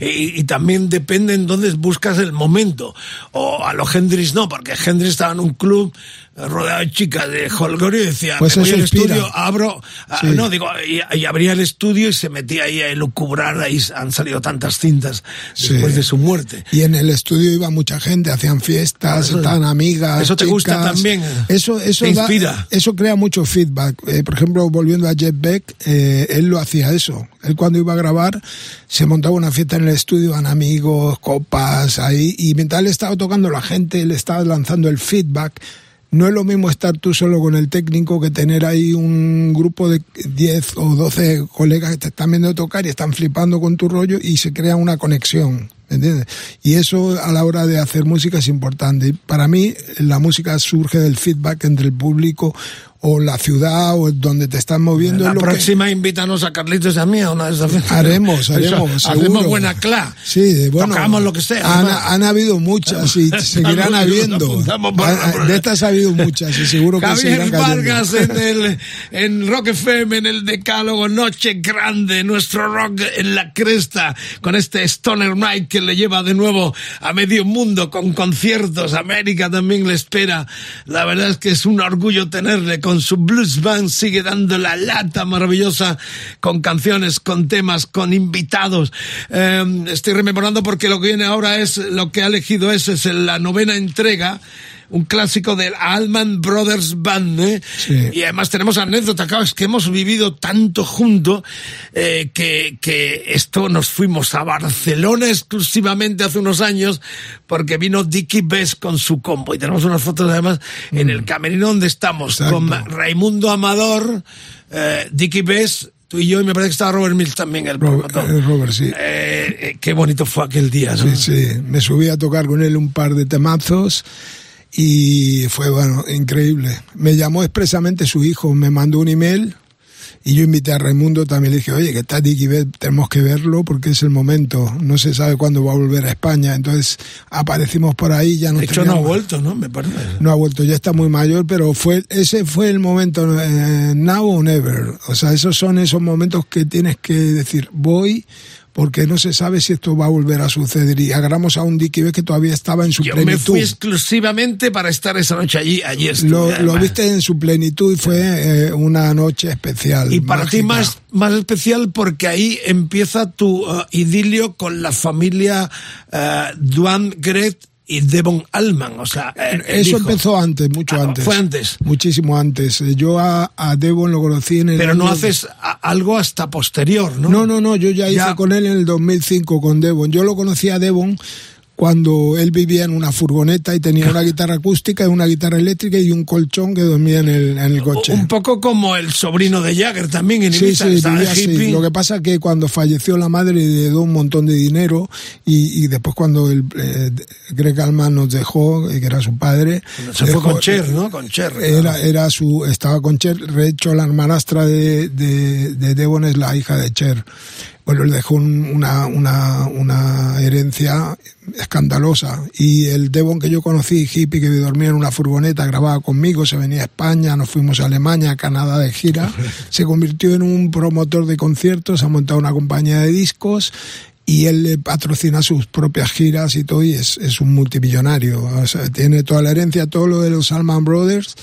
Y, también depende en dónde buscas el momento. O a los Hendrix no, porque Hendrix estaba en un club rodeado de chicas de Holgorio y decía, Pues me voy al estudio, abro, ah, Sí. no, digo, y, y abría el estudio y se metía ahí a elucubrar, ahí han salido tantas cintas después Sí. de su muerte. Y en el estudio iba mucha gente, hacían fiestas, Eso- estaban amigas. eso te gusta también. Eso, eso, Te da- inspira. eso crea mucho feedback. Eh, por ejemplo, volviendo a Jeff Beck, eh, él lo hacía eso. Él cuando iba a grabar, se montaba una fiesta en el estudio, iban amigos, copas, ahí. Y mientras él estaba tocando, la gente le estaba lanzando el feedback. No es lo mismo estar tú solo con el técnico que tener ahí un grupo de 10 o 12 colegas que te están viendo tocar y están flipando con tu rollo y se crea una conexión. ¿me ¿Entiendes? Y eso a la hora de hacer música es importante. Para mí la música surge del feedback entre el público o la ciudad o donde te estás moviendo. La es lo que- próxima invítanos a Carlitos y a mí a una de esas veces. Haremos, Eso, haremos, Hacemos buena cla. Sí, bueno. Tocamos lo que sea. Han, han habido muchas y seguirán habiendo. De estas ha habido muchas y seguro que Javier. Vargas en el en Rock FM, en el Decálogo, Noche Grande, nuestro rock en la cresta, con este Stoner Mike que le lleva de nuevo a medio mundo con conciertos. América también le espera. La verdad es que es un orgullo tenerle con su blues band, sigue dando la lata maravillosa con canciones, con temas, con invitados. Eh, estoy rememorando porque lo que viene ahora es, lo que ha elegido es, es la novena entrega un clásico del Allman Brothers Band, ¿eh? Sí. Y además tenemos anécdota, claro, es que hemos vivido tanto juntos eh, que, que esto nos fuimos a Barcelona exclusivamente hace unos años porque vino Dicky Bess con su combo y tenemos unas fotos además en el camerino donde estamos Exacto. con Raimundo Amador, eh, Dicky Bess, tú y yo y me parece que estaba Robert Mills también, el Robert, promotor. Robert, sí. Eh, eh, qué bonito fue aquel día, ¿no? Sí, sí. Me subí a tocar con él un par de temazos y fue, bueno, increíble. Me llamó expresamente su hijo, me mandó un email y yo invité a Raimundo también. Le dije, oye, que está Dicky tenemos que verlo porque es el momento. No se sabe cuándo va a volver a España. Entonces aparecimos por ahí, ya no De hecho, no ha vuelto, ¿no? Me parece. no ha vuelto, ya está muy mayor, pero fue ese fue el momento, eh, now or never. O sea, esos son esos momentos que tienes que decir, voy, porque no se sabe si esto va a volver a suceder. Y agarramos a un Dicky Bell que todavía estaba en su Yo me plenitud. fui exclusivamente para estar esa noche allí, allí estuve, Lo, lo viste en su plenitud y fue eh, una noche especial. Y para ti más, más especial porque ahí empieza tu uh, idilio con la familia uh, Duan Gret y Devon Allman, o sea, eh, Eso hijo. empezó antes, mucho Ah, antes. fue antes. Muchísimo antes. Eh, Yo a, a Devon lo conocí en el. Pero no haces a- algo hasta posterior, ¿no? No, no, no, yo ya hice Ya. con él en el 2005 con Devon. Yo lo conocí a Devon cuando él vivía en una furgoneta y tenía una guitarra acústica y una guitarra eléctrica y un colchón que dormía en el, en el coche. Un poco como el sobrino de Jagger también en Sí, Ibiza, sí, vivía así. hippie. Lo que pasa que cuando falleció la madre le dio un montón de dinero y, y después cuando el, eh, Greg Allman nos dejó, eh, que era su padre, Se fue con Cher, ¿no? Con Cher. Era, era su, estaba con Cher, de hecho la hermanastra de, de, de Devon es la hija de Cher. Bueno, le dejó un- una, una, una herencia escandalosa. Y el Devon que yo conocí, hippie, que dormía en una furgoneta, grababa conmigo, se venía a España, nos fuimos a Alemania, a Canadá de gira, se convirtió en un promotor de conciertos, ha montado una compañía de discos y él le patrocina sus propias giras y todo, y es, es un multimillonario. O sea, tiene toda la herencia, todo lo de los Allman Brothers,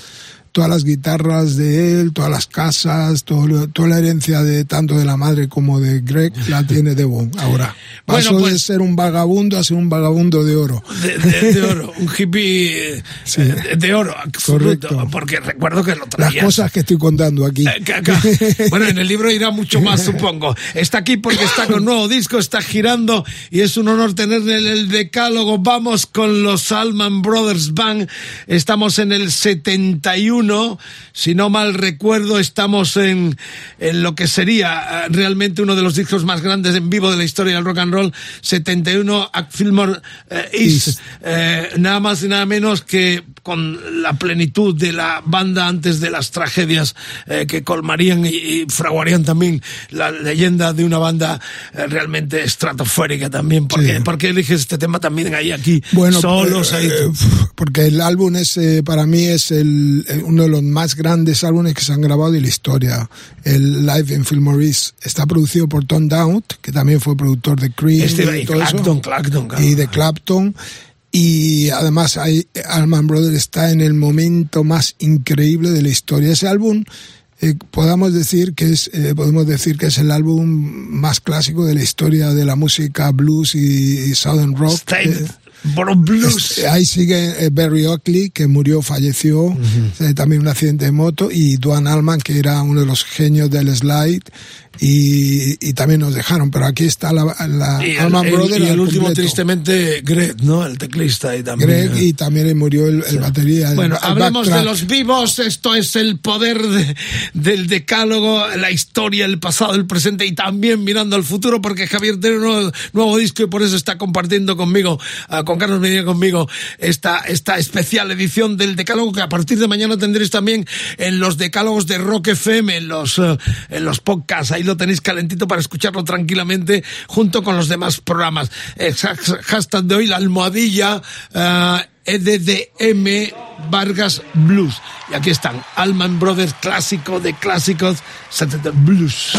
todas las guitarras de él, todas las casas, todo toda la herencia de tanto de la madre como de Greg la tiene Devon ahora. Bueno, Pasó de pues- ser un vagabundo a ser un vagabundo de oro. de, de- de oro, un hippie eh, Sí. de oro, absoluto, Correcto. porque recuerdo que lo Las traías. cosas que estoy contando aquí. Eh, Bueno, en el libro irá mucho más, supongo. Está aquí porque está con nuevo disco, está girando y es un honor tenerle en el decálogo. Vamos con los Allman Brothers Band. Estamos en el 71 71, si no mal recuerdo, estamos en, en lo que sería eh, realmente uno de los discos más grandes en vivo de la historia del rock and roll, 71 at Fillmore eh, East, Eh, nada más y nada menos que con la plenitud de la banda antes de las tragedias eh, que colmarían y, y fraguarían también la leyenda de una banda eh, realmente estratosférica también. ¿Por, qué, por qué eliges este tema también ahí aquí Bueno, solos? eh, ahí? porque el álbum es, para mí es el, uno de los más grandes álbumes que se han grabado de la historia. El Live in Fillmore East está producido por Tom Dowd, que también fue productor de Cream Este, y todo Clapton, eso. Clapton, claro. y de Clapton. Y además hay, Allman Brothers está en el momento más increíble de la historia. Ese álbum eh, podamos decir que es eh, podemos decir que es el álbum más clásico de la historia de la música blues y, y southern rock. State Eh, Blues. este, ahí sigue eh, Barry Oakley, que murió, falleció, eh, también un accidente de moto, y Duane Allman, que era uno de los genios del slide, y, y también nos dejaron. Pero aquí está la, la Y el, Allman el- Brothers y el último, completo. tristemente, Greg, ¿no? El teclista y también. Greg, y también murió el, el batería. el Bueno, ba- el hablemos de los vivos. Esto es el poder de- del decálogo, la historia, el pasado, el presente y también mirando al futuro, porque Javier tiene un nuevo, nuevo disco y por eso está compartiendo conmigo, ah, con Carlos Medina conmigo, esta, esta especial edición del decálogo que a partir de mañana tendréis también en los decálogos de Rock FM, en los, eh, en los podcasts. Ahí tenéis calentito para escucharlo tranquilamente junto con los demás programas. Hashtag de hoy, la almohadilla. ah, EDDM Vargas Blues. Y aquí están, Allman Brothers clásico de clásicos, Saturday Blues.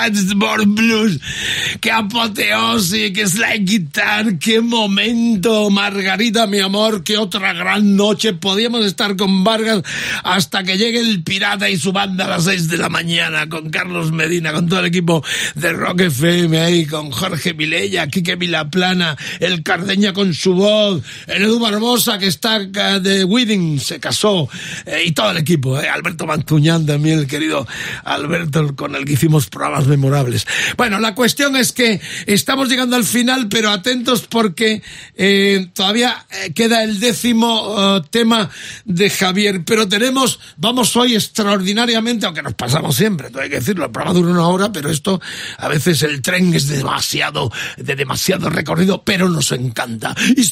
Stansborn Blues. Qué apoteosis, qué slide guitar, qué momento. Margarita, mi amor, qué otra gran noche. Podíamos estar con Vargas hasta que llegue el pirata y su banda a las 6 de la mañana, con Carlos Medina, con todo el equipo de Rock FM ahí, con Jorge Vilella, Quique Vilaplana, el Cardeña con su voz, el Edu Barbosa que está de Wedding, se casó, eh, y todo el equipo, eh, Alberto Mantuñán también, el querido Alberto, con el que hicimos programas memorables. Bueno, la cuestión es que estamos llegando al final, pero atentos porque eh, todavía eh, queda el décimo eh, tema de Javier, pero tenemos, vamos hoy extraordinariamente, aunque nos pasamos siempre, hay que decirlo, el programa dura una hora, pero esto, a veces el tren es demasiado, de demasiado recorrido, pero nos encanta. Y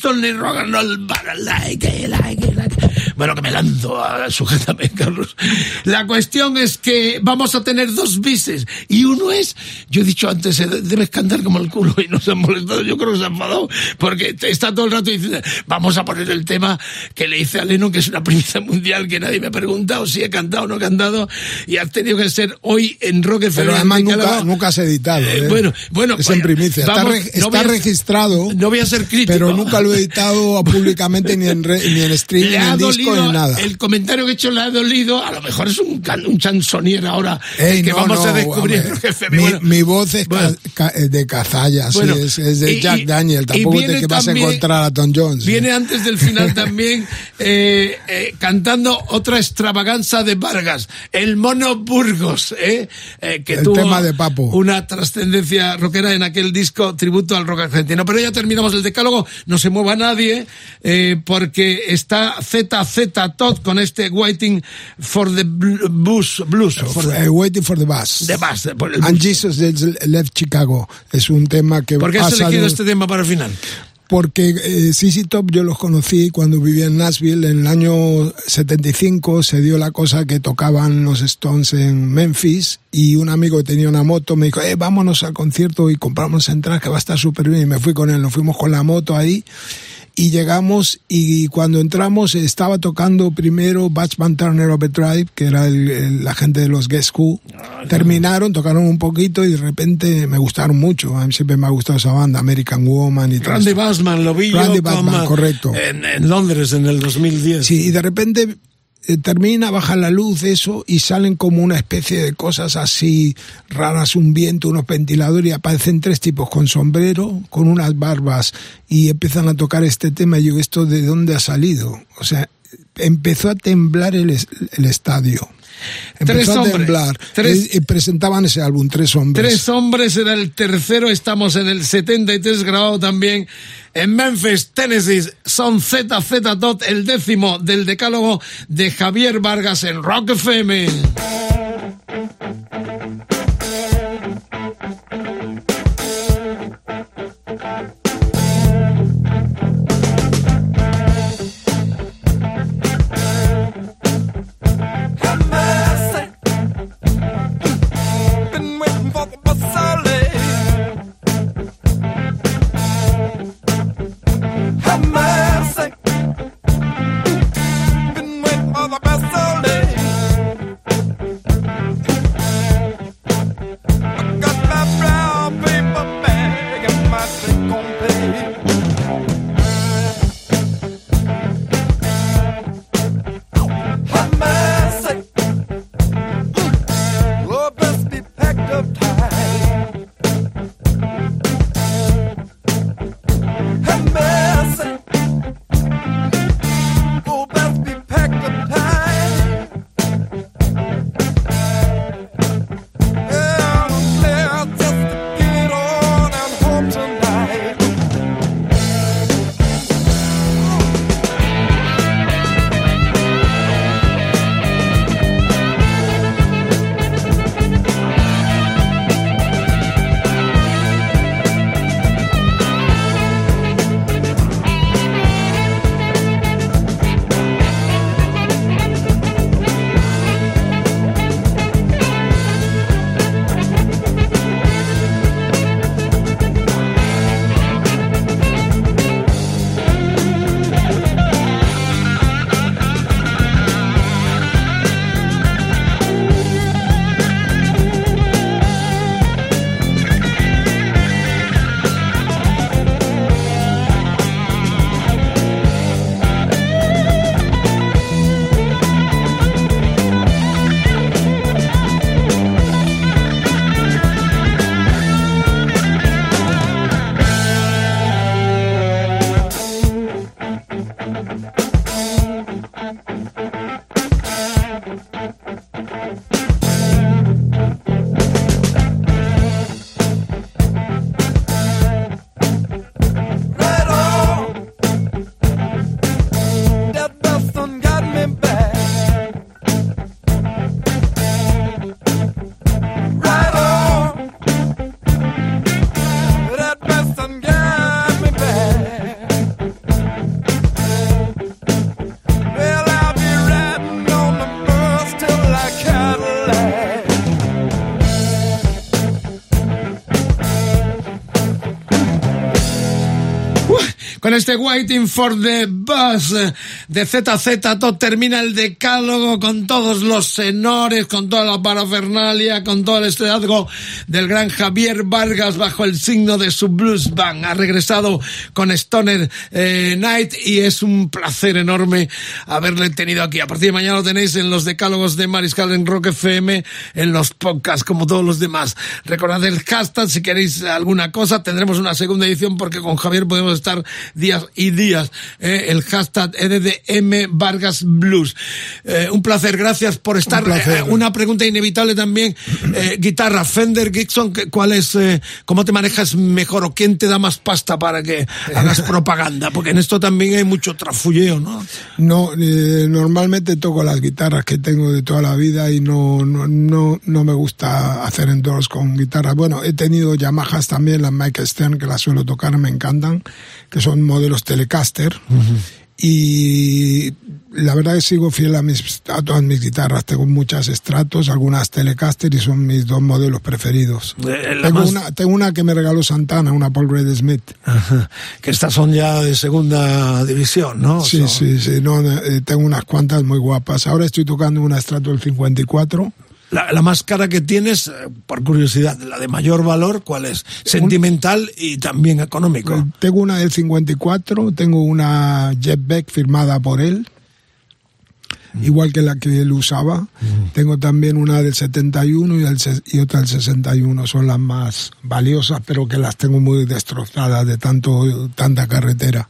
like like like. Bueno, que me lanzo, sujétame, Carlos. La cuestión es que vamos a tener dos bises, y uno es, yo he dicho antes, eh, cantar como el culo, y no se han molestado, yo creo que se han enfadado, porque está todo el rato diciendo, vamos a poner el tema que le hice a Lennon, que es una primicia mundial, que nadie me ha preguntado si he cantado o no he cantado, y ha tenido que ser hoy en Rock. Pero además de nunca, nunca has editado. Eh, ¿eh? bueno, bueno, es en primicia. Está, vamos, no a registrado. No voy a ser crítico. Pero nunca lo he editado públicamente ni en, re- ni en streaming, ni en disco, ni nada. el comentario que he hecho le ha dolido, a lo mejor es un, un chansonier ahora, Ey, el que no, vamos a descubrir. Rock FM. mi, Bueno, mi voz es ca- bueno. ca- eh, de cazalla, sí, es, es de y- Jack Daniel. Tampoco te que vas a encontrar a Tom Jones. Viene antes del final también eh, eh, cantando otra extravaganza de Vargas, el Mono Burgos, eh, eh, que El tuvo tema de Papo. una trascendencia rockera en aquel disco tributo al rock argentino. Pero ya terminamos el decálogo, no se mueva nadie, eh, porque está ZZ Todd con este Waiting for the Bl- Blues, blues for the- Eh, Waiting for the Bus. The Bus, por el And. Jesus Left Chicago. Es un tema que ¿Por qué has elegido de- este tema para el final? porque eh, CC Top yo los conocí cuando vivía en Nashville. En el año 75 se dio la cosa que tocaban los Stones en Memphis y un amigo que tenía una moto me dijo eh vámonos al concierto y compramos entradas que va a estar súper bien y me fui con él. Nos fuimos con la moto ahí y llegamos y cuando entramos estaba tocando primero Batchman Turner Overdrive que era el, el- la gente de los Guess Who terminaron tocaron un poquito y de repente me gustaron mucho a mí siempre me ha gustado esa banda American Woman y todo Randy. Bassman, lo vi yo Randy con, Bachman, ah, correcto. En, en Londres en el 2010. Sí, y de repente termina, baja la luz, eso, y salen como una especie de cosas así raras, un viento, unos ventiladores, y aparecen tres tipos con sombrero, con unas barbas, y empiezan a tocar este tema, y yo, ¿esto de dónde ha salido? O sea, empezó a temblar el, el estadio. Tres Empezó a hombres, temblar. tres- y, y presentaban ese álbum, Tres Hombres. Tres hombres era el tercero, estamos en el 73 grabado también en Memphis, Tennessee. Son ZZ Dot, el décimo del decálogo de Javier Vargas en Rock FM. Este Waiting for the Bus de ZZ, todo termina el decálogo con todos los tenores, con toda la parafernalia, con todo el estreazgo del gran Javier Vargas bajo el signo de su blues band. Ha regresado con Stoner eh, Night y es un placer enorme haberle tenido aquí. A partir de mañana lo tenéis en los decálogos de Mariscal en Rock FM, en los podcasts como todos los demás. Recordad el hashtag si queréis alguna cosa. Tendremos una segunda edición porque con Javier podemos estar días y días. eh, el hashtag EDDM Vargas Blues. Eh, un placer, gracias por estar. placer. Eh, una pregunta inevitable también. Eh, guitarra, Fender, Gibson, ¿qué- ¿cuál es, cómo te manejas mejor o quién te da más pasta para que hagas propaganda? Porque en esto también hay mucho trafulleo, ¿no? No, normalmente toco las guitarras que tengo de toda la vida y no, no, no, no me gusta hacer endorse con guitarras. Bueno, he tenido Yamahas también, las Mike Stern, que las suelo tocar, me encantan, que son modelos Telecaster. Y la verdad que sigo fiel a, mis, a todas mis guitarras. Tengo muchas estratos, algunas Telecaster y son mis dos modelos preferidos. Eh, la Tengo, más- una, tengo una que me regaló Santana, una Paul Red Smith. Ajá. Que estas son ya de segunda división, ¿no? Sí, Son- sí, sí. No, eh, tengo unas cuantas muy guapas. Ahora estoy tocando una Strato del 54. La, la más cara que tienes, eh, por curiosidad, la de mayor valor, ¿cuál es? Sentimental y también económico. Eh, Tengo una del 54, tengo una Jet Beck firmada por él, igual que la que él usaba. Tengo también una del 71 y, el y otra del 61. Son las más valiosas, pero que las tengo muy destrozadas de tanto tanta carretera.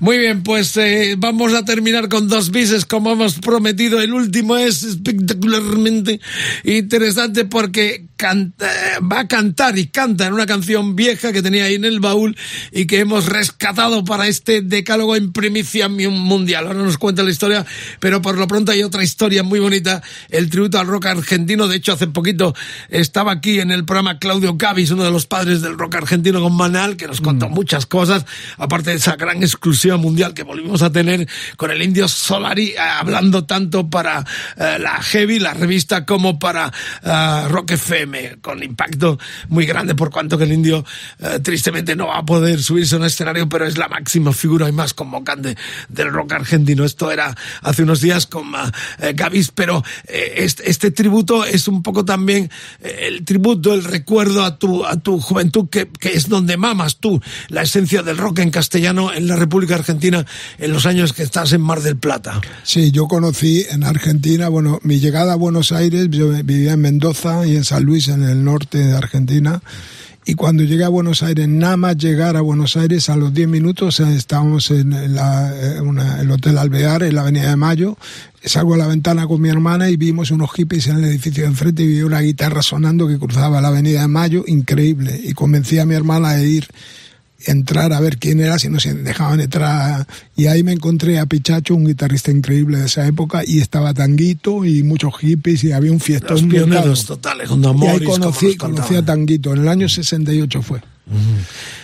Muy bien, pues eh, vamos a terminar con dos bises como hemos prometido. El último es espectacularmente interesante porque canta- va a cantar y canta en una canción vieja que tenía ahí en el baúl y que hemos rescatado para este decálogo en primicia mu- mundial. Ahora nos cuenta la historia, pero por lo pronto hay otra historia muy bonita, el tributo al rock argentino. De hecho, hace poquito estaba aquí en el programa Claudio Cavis, uno de los padres del rock argentino con Manal, que nos contó muchas cosas, aparte de esa gran exclusiva mundial que volvimos a tener con el indio Solari, eh, hablando tanto para eh, la Heavy, la revista, como para eh, Rock FM, con impacto muy grande, por cuanto que el indio eh, tristemente no va a poder subirse a un escenario, pero es la máxima figura y más convocante del rock argentino. Esto era hace unos días con eh, Gavis, pero eh, este, este tributo es un poco también eh, el tributo, el recuerdo a tu, a tu juventud, que, que es donde mamas tú la esencia del rock en castellano en la República Argentina en los años que estás en Mar del Plata. Sí, yo conocí en Argentina, bueno, mi llegada a Buenos Aires, yo vivía en Mendoza y en San Luis, en el norte de Argentina. Y cuando llegué a Buenos Aires, nada más llegar a Buenos Aires, a los 10 minutos eh, estábamos en eh, el Hotel Alvear, en la Avenida de Mayo. Salgo a la ventana con mi hermana y vimos unos hippies en el edificio de enfrente y vi una guitarra sonando que cruzaba la Avenida de Mayo, increíble. Y convencí a mi hermana de ir entrar a ver quién era, si nos dejaban entrar. Y ahí me encontré a Pichacho, un guitarrista increíble de esa época, y estaba Tanguito y muchos hippies y había un fiestón. Los pioneros totales, junto a Y ahí Morris, conocí, conocí a Tanguito, en el año 68 fue.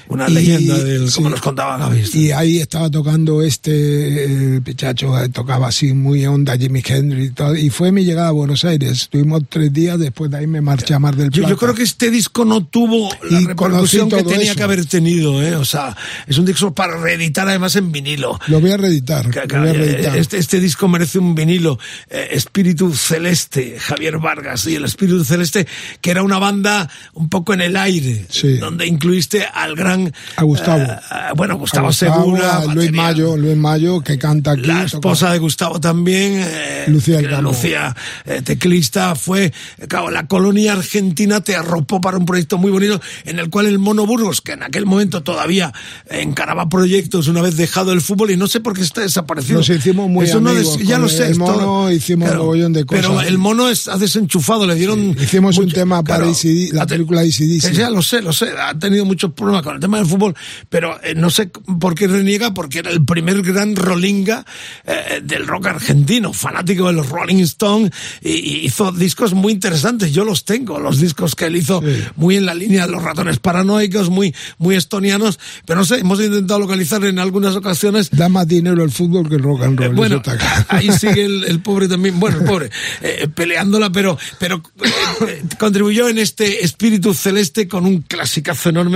Una Y- leyenda del, como sí. nos contaba Gavis. Y ahí estaba tocando este eh, Pichacho, eh, tocaba así muy onda Jimi Hendrix y todo. Y fue mi llegada a Buenos Aires. Estuvimos tres días, después de ahí me marché a Mar del Yo, Plata. yo creo que este disco no tuvo la Y repercusión que tenía eso. que haber tenido, ¿eh? O sea, es un disco para reeditar además en vinilo. Lo voy a reeditar. Que- lo voy a reeditar. Este, este disco merece un vinilo. eh, Espíritu Celeste, Javier Vargas y el Espíritu Celeste, que era una banda un poco en el aire, Sí. donde incluía incluiste al gran... A Gustavo. eh, bueno, Gustavo, A Gustavo, Segura. a Luis. Mayo, Luis Mayo, que canta aquí. La toca- esposa de Gustavo también, eh, Lucía eh. Lucía, eh, teclista, fue, claro, la colonia argentina te arropó para un proyecto muy bonito en el cual el Mono Burgos, que en aquel momento todavía encaraba proyectos una vez dejado el fútbol y no sé por qué está desaparecido. Nos hicimos muy Eso no amigos des- ya lo sé. el Mono, hicimos un mogollón de Pero cosas. el Mono es, ha desenchufado, le dieron... Hicimos un mucho- tema para claro, AC/DC, la película AC/DC. Ya lo sé, lo sé. Ha tenido muchos problemas con el tema del fútbol, pero eh, no sé por qué reniega, porque era el primer gran rolinga eh, del rock argentino, fanático de los Rolling Stones, y, y hizo discos muy interesantes. Yo los tengo, los discos que él hizo muy en la línea de los ratones paranoicos, muy, muy estonianos, pero no sé, hemos intentado localizar en algunas ocasiones Da más dinero el fútbol que el rock and roll. eso bueno, ahí sigue el, el pobre también, bueno, el pobre, eh, peleándola, pero, pero eh, eh, contribuyó en este espíritu celeste con un clasicazo enorme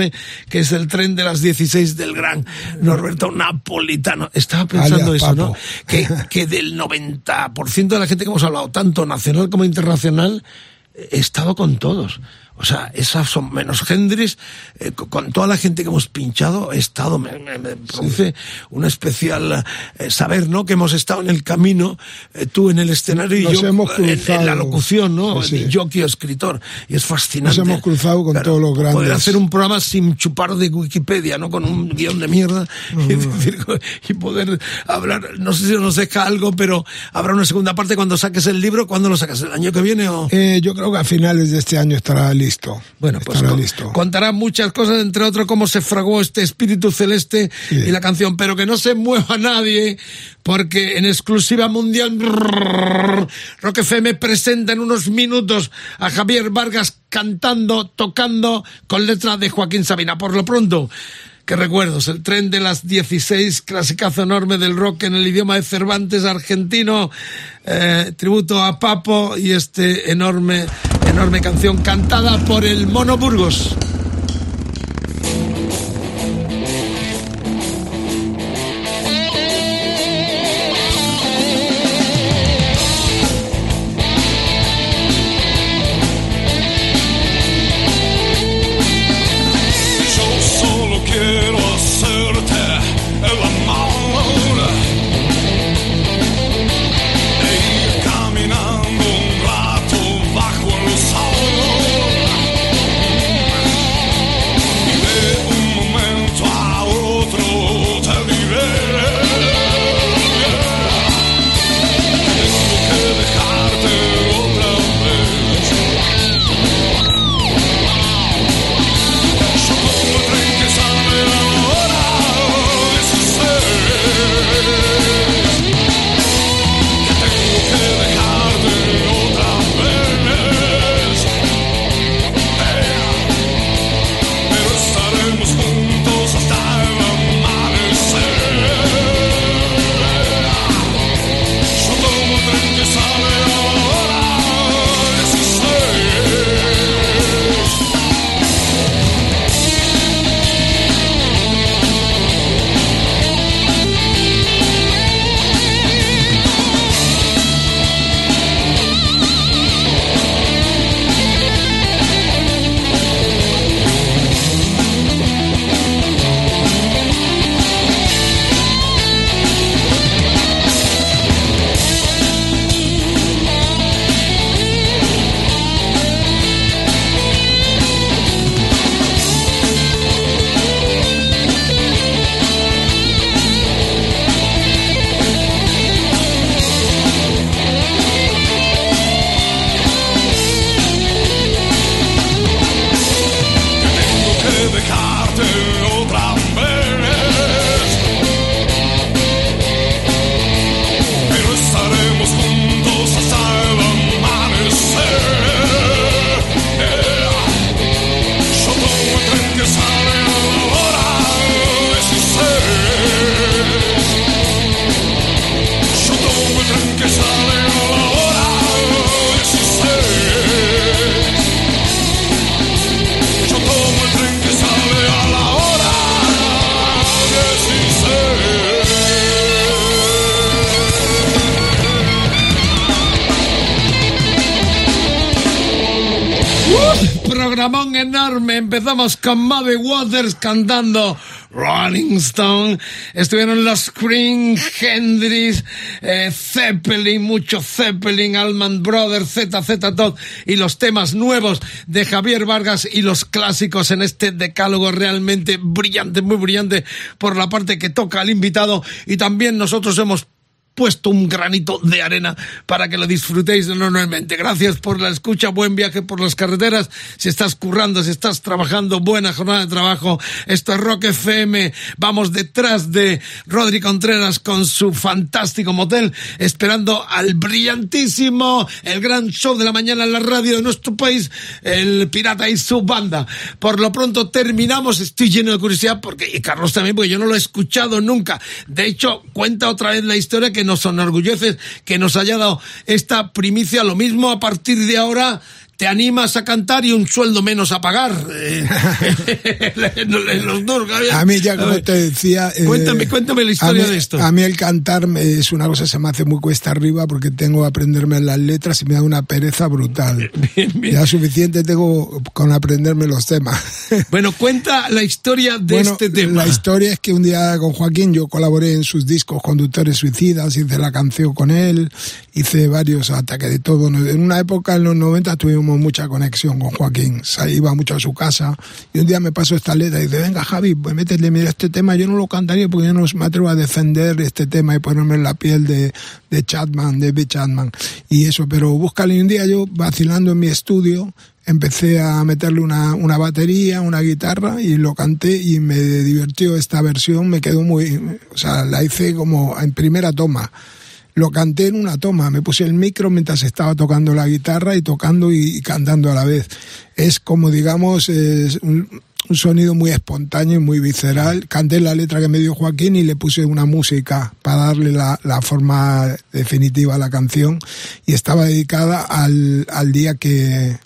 que es el tren de las 16 del gran Norberto Napolitano. Estaba pensando Alias eso, ¿no? Que, que del 90% de la gente que hemos hablado, tanto nacional como internacional, he estado con todos. O sea, esas son menos Hendrix, eh, co- con toda la gente que hemos pinchado, he estado, me, me- me produce un especial eh, saber, ¿no? Que hemos estado en el camino, eh, tú en el escenario y Nos yo hemos en- en, la locución, ¿no? Sí, sí. De jockey o escritor. Y es fascinante. Nos hemos cruzado con todos los Poder grandes. hacer un programa sin chupar de Wikipedia, ¿no? Con un guion de mierda y, decir, y poder hablar. No sé si nos deja algo, pero habrá una segunda parte cuando saques el libro. ¿Cuándo lo sacas? ¿El año que viene o...? Eh, yo creo que a finales de este año estará listo. Bueno, pues con- listo. contará muchas cosas, entre otros cómo se fragó este espíritu celeste y la canción, pero que no se mueva nadie, porque en exclusiva mundial Rock FM presenta en unos minutos a Javier Vargas cantando, tocando con letra de Joaquín Sabina. Por lo pronto, qué recuerdos, el tren de las 16, clasicazo enorme del rock en el idioma de Cervantes argentino, eh, tributo a Papo y este enorme, enorme canción cantada por el Mono Burgos. Con Muddy Waters cantando Rolling Stone. Estuvieron los Cream, Hendrix, eh, Zeppelin, mucho Zeppelin, Allman Brothers, ZZ Top y los temas nuevos de Javier Vargas y los clásicos en este decálogo realmente brillante, muy brillante por la parte que toca al invitado y también nosotros hemos puesto un granito de arena para que lo disfrutéis enormemente. Gracias por la escucha, buen viaje por las carreteras. Si estás currando, si estás trabajando, buena jornada de trabajo. Esto es Rock FM. Vamos detrás de Rodri Contreras con su fantástico motel, esperando al brillantísimo, el gran show de la mañana en la radio de nuestro país, el Pirata y su banda. Por lo pronto terminamos, estoy lleno de curiosidad porque, y Carlos también, porque yo no lo he escuchado nunca. De hecho, cuenta otra vez la historia que nos enorgullece que nos haya dado esta primicia. Lo mismo a partir de ahora te animas a cantar y un sueldo menos a pagar. Eh, los dos. A mí ya, como te decía... eh, Cuéntame, cuéntame la historia mí- de esto. A mí el cantar es una cosa que se me hace muy cuesta arriba porque tengo que aprenderme las letras y me da una pereza brutal. Ya suficiente tengo con aprenderme los temas. Bueno, cuenta la historia de Bueno, este tema. La historia es que un día con Joaquín yo colaboré en sus discos Conductores Suicidas, hice la canción con él, hice varios ataques de todo. En una época, en los 90, tuvimos mucha conexión con Joaquín. Iba mucho a su casa y un día me pasó esta letra y dice, venga Javi, pues métete, mira este tema, yo no lo cantaría porque yo no me atrevo a defender este tema y ponerme en la piel de, de Chapman, de Bill Chapman. Y eso, pero búscale y un día yo vacilando en mi estudio, empecé a meterle una, una batería, una guitarra y lo canté y me divirtió esta versión, me quedó muy, o sea, la hice como en primera toma. Lo canté en una toma, me puse el micro mientras estaba tocando la guitarra y tocando y, cantando a la vez. Es como, digamos, es un, un sonido muy espontáneo y muy visceral. Canté la letra que me dio Joaquín y le puse una música para darle la, la forma definitiva a la canción y estaba dedicada al, al día que...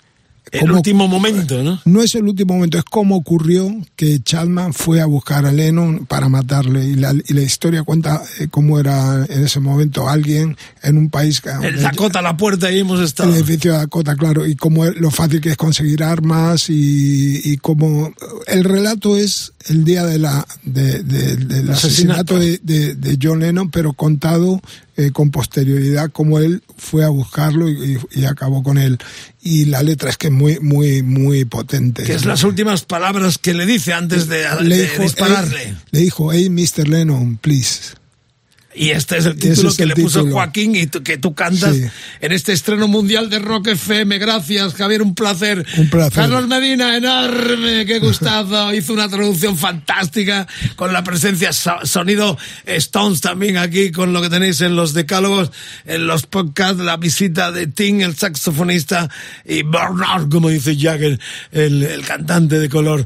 El último momento, ¿no? no es el último momento, es cómo ocurrió que Chapman fue a buscar a Lennon para matarle. Y la, y la historia cuenta eh, cómo era en ese momento alguien en un país. que- El Dakota la puerta y hemos estado. el edificio de Dakota, claro, y cómo lo fácil que es conseguir armas y, y cómo el relato es el día de la de- de- del Asesinato. asesinato de, John Lennon, pero contado eh, con posterioridad, como él fue a buscarlo y, acabó con él. Y la letra es que es muy, muy, muy potente. Que es las últimas palabras que le dice antes de, le de dijo, dispararle. "Hey", le dijo, hey, Mr. Lennon, please. Y este es el título es que el le puso. Joaquín y tú- que tú cantas Sí. en este estreno mundial de Rock FM. Gracias, Javier, un placer. Un placer. Carlos Medina, enorme, qué gustazo. Hizo una traducción fantástica con la presencia so- sonido Stones también aquí con lo que tenéis en los decálogos, en los podcasts, la visita de Tim, el saxofonista, y Bernard, como dice Jagger, el, el cantante de color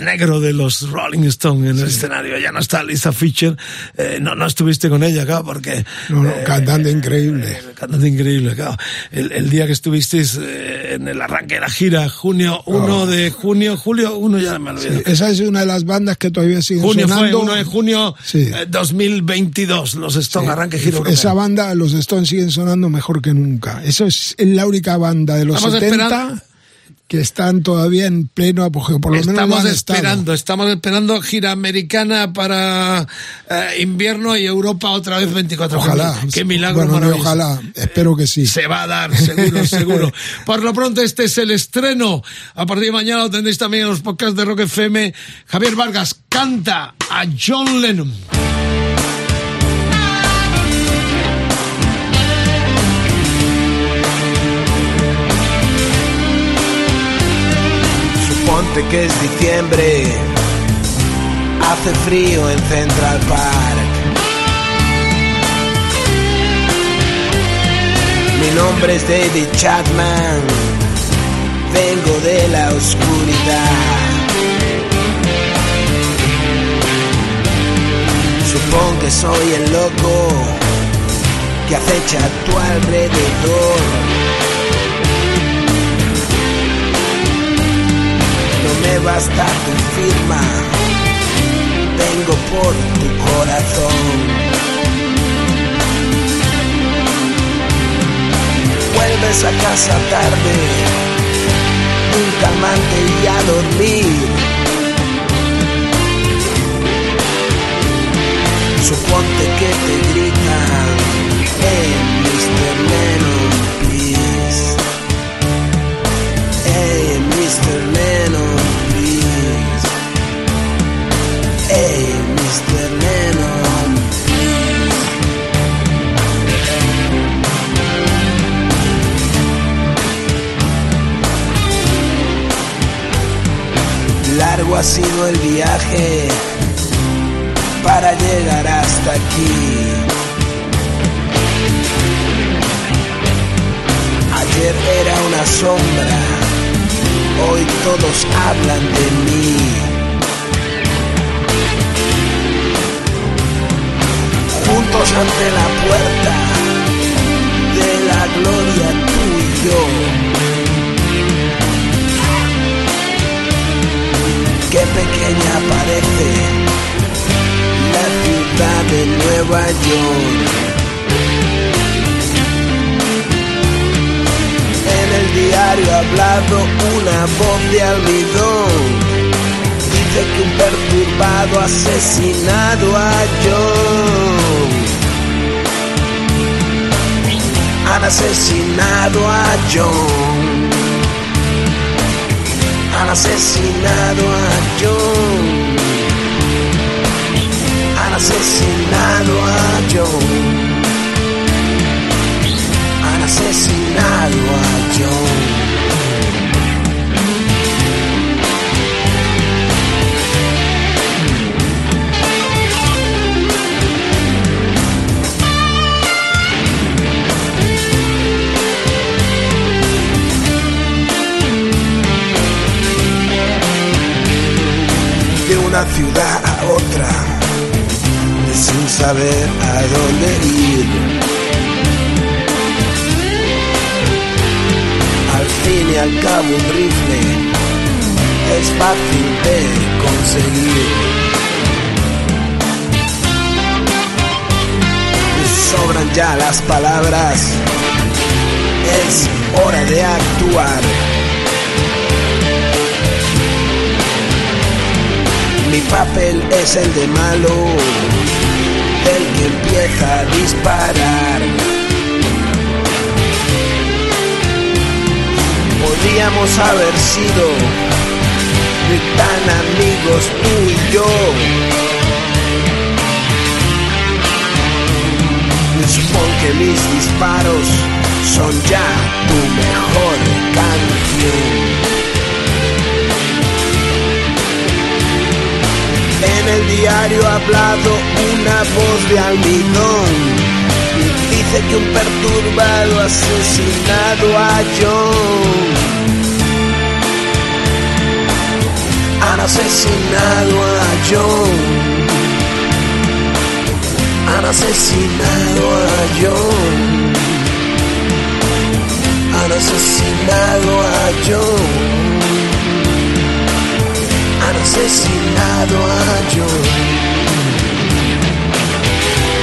negro de los Rolling Stones en el escenario. Ya no está Lisa Fischer, eh, no, no estuviste con ella, claro, porque... No, no, eh, cantante increíble. eh, cantante increíble, claro. El, el día que estuvisteis eh, en el arranque de la gira, junio 1 de junio, julio 1 ya me olvidé. Esa es una de las bandas que todavía siguen Junio fue sonando. 1 de junio Sí. eh, 2022, los Stones, arranque gira. Esa banda, los Stones siguen sonando mejor que nunca. Eso es la única banda de los Estamos 70 esperando- que están todavía en pleno apogeo. Por lo menos Estamos esperando, estamos esperando gira americana para eh, invierno y Europa otra vez 24 de Ojalá. Qué milagro Bueno, no, ojalá. Espero que sí. Se va a dar, seguro, seguro. Por lo pronto, este es el estreno. A partir de mañana lo tendréis también en los podcasts de Rock FM. Javier Vargas canta a John Lennon. Que es diciembre, hace frío en Central Park. Mi nombre es David Chapman, vengo de la oscuridad. Supongo que soy el loco que acecha a tu alrededor. Me basta tu firma, vengo por tu corazón. Vuelves a casa tarde, un calmante y a dormir. Suponte que te gritan, hey, Mr. Lennon, please. Hey, Mr. Lennon, Ha sido el viaje para llegar hasta aquí. Ayer era una sombra, hoy todos hablan de mí. Juntos ante la puerta de la gloria tú y yo. Pequeña parece la ciudad de Nueva York. En el diario ha hablado una voz de almidón. Dice que un perturbado asesinado a John. Han asesinado a John. Han asesinado a John. Han asesinado a John. Han asesinado a John. Una ciudad a otra, sin saber a dónde ir. Al fin y al cabo un rifle es fácil de conseguir. Sobran ya las palabras, es hora de actuar. Mi papel es el de malo, el que empieza a disparar. Podríamos haber sido tan amigos tú y yo. Supongo que mis disparos son ya tu mejor canción. En el diario ha hablado una voz de almidón. Dice que un perturbado asesinado a John. Han asesinado a John. Han asesinado a John. Han asesinado a John asesinado a yo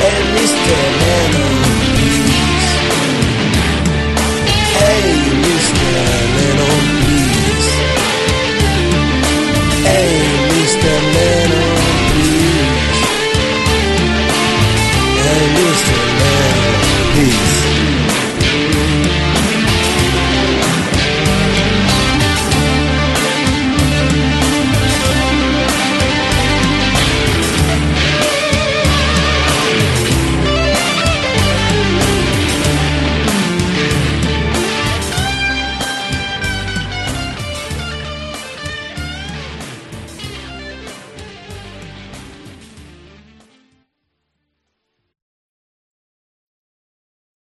en mis teléfonos. Hey, Mr.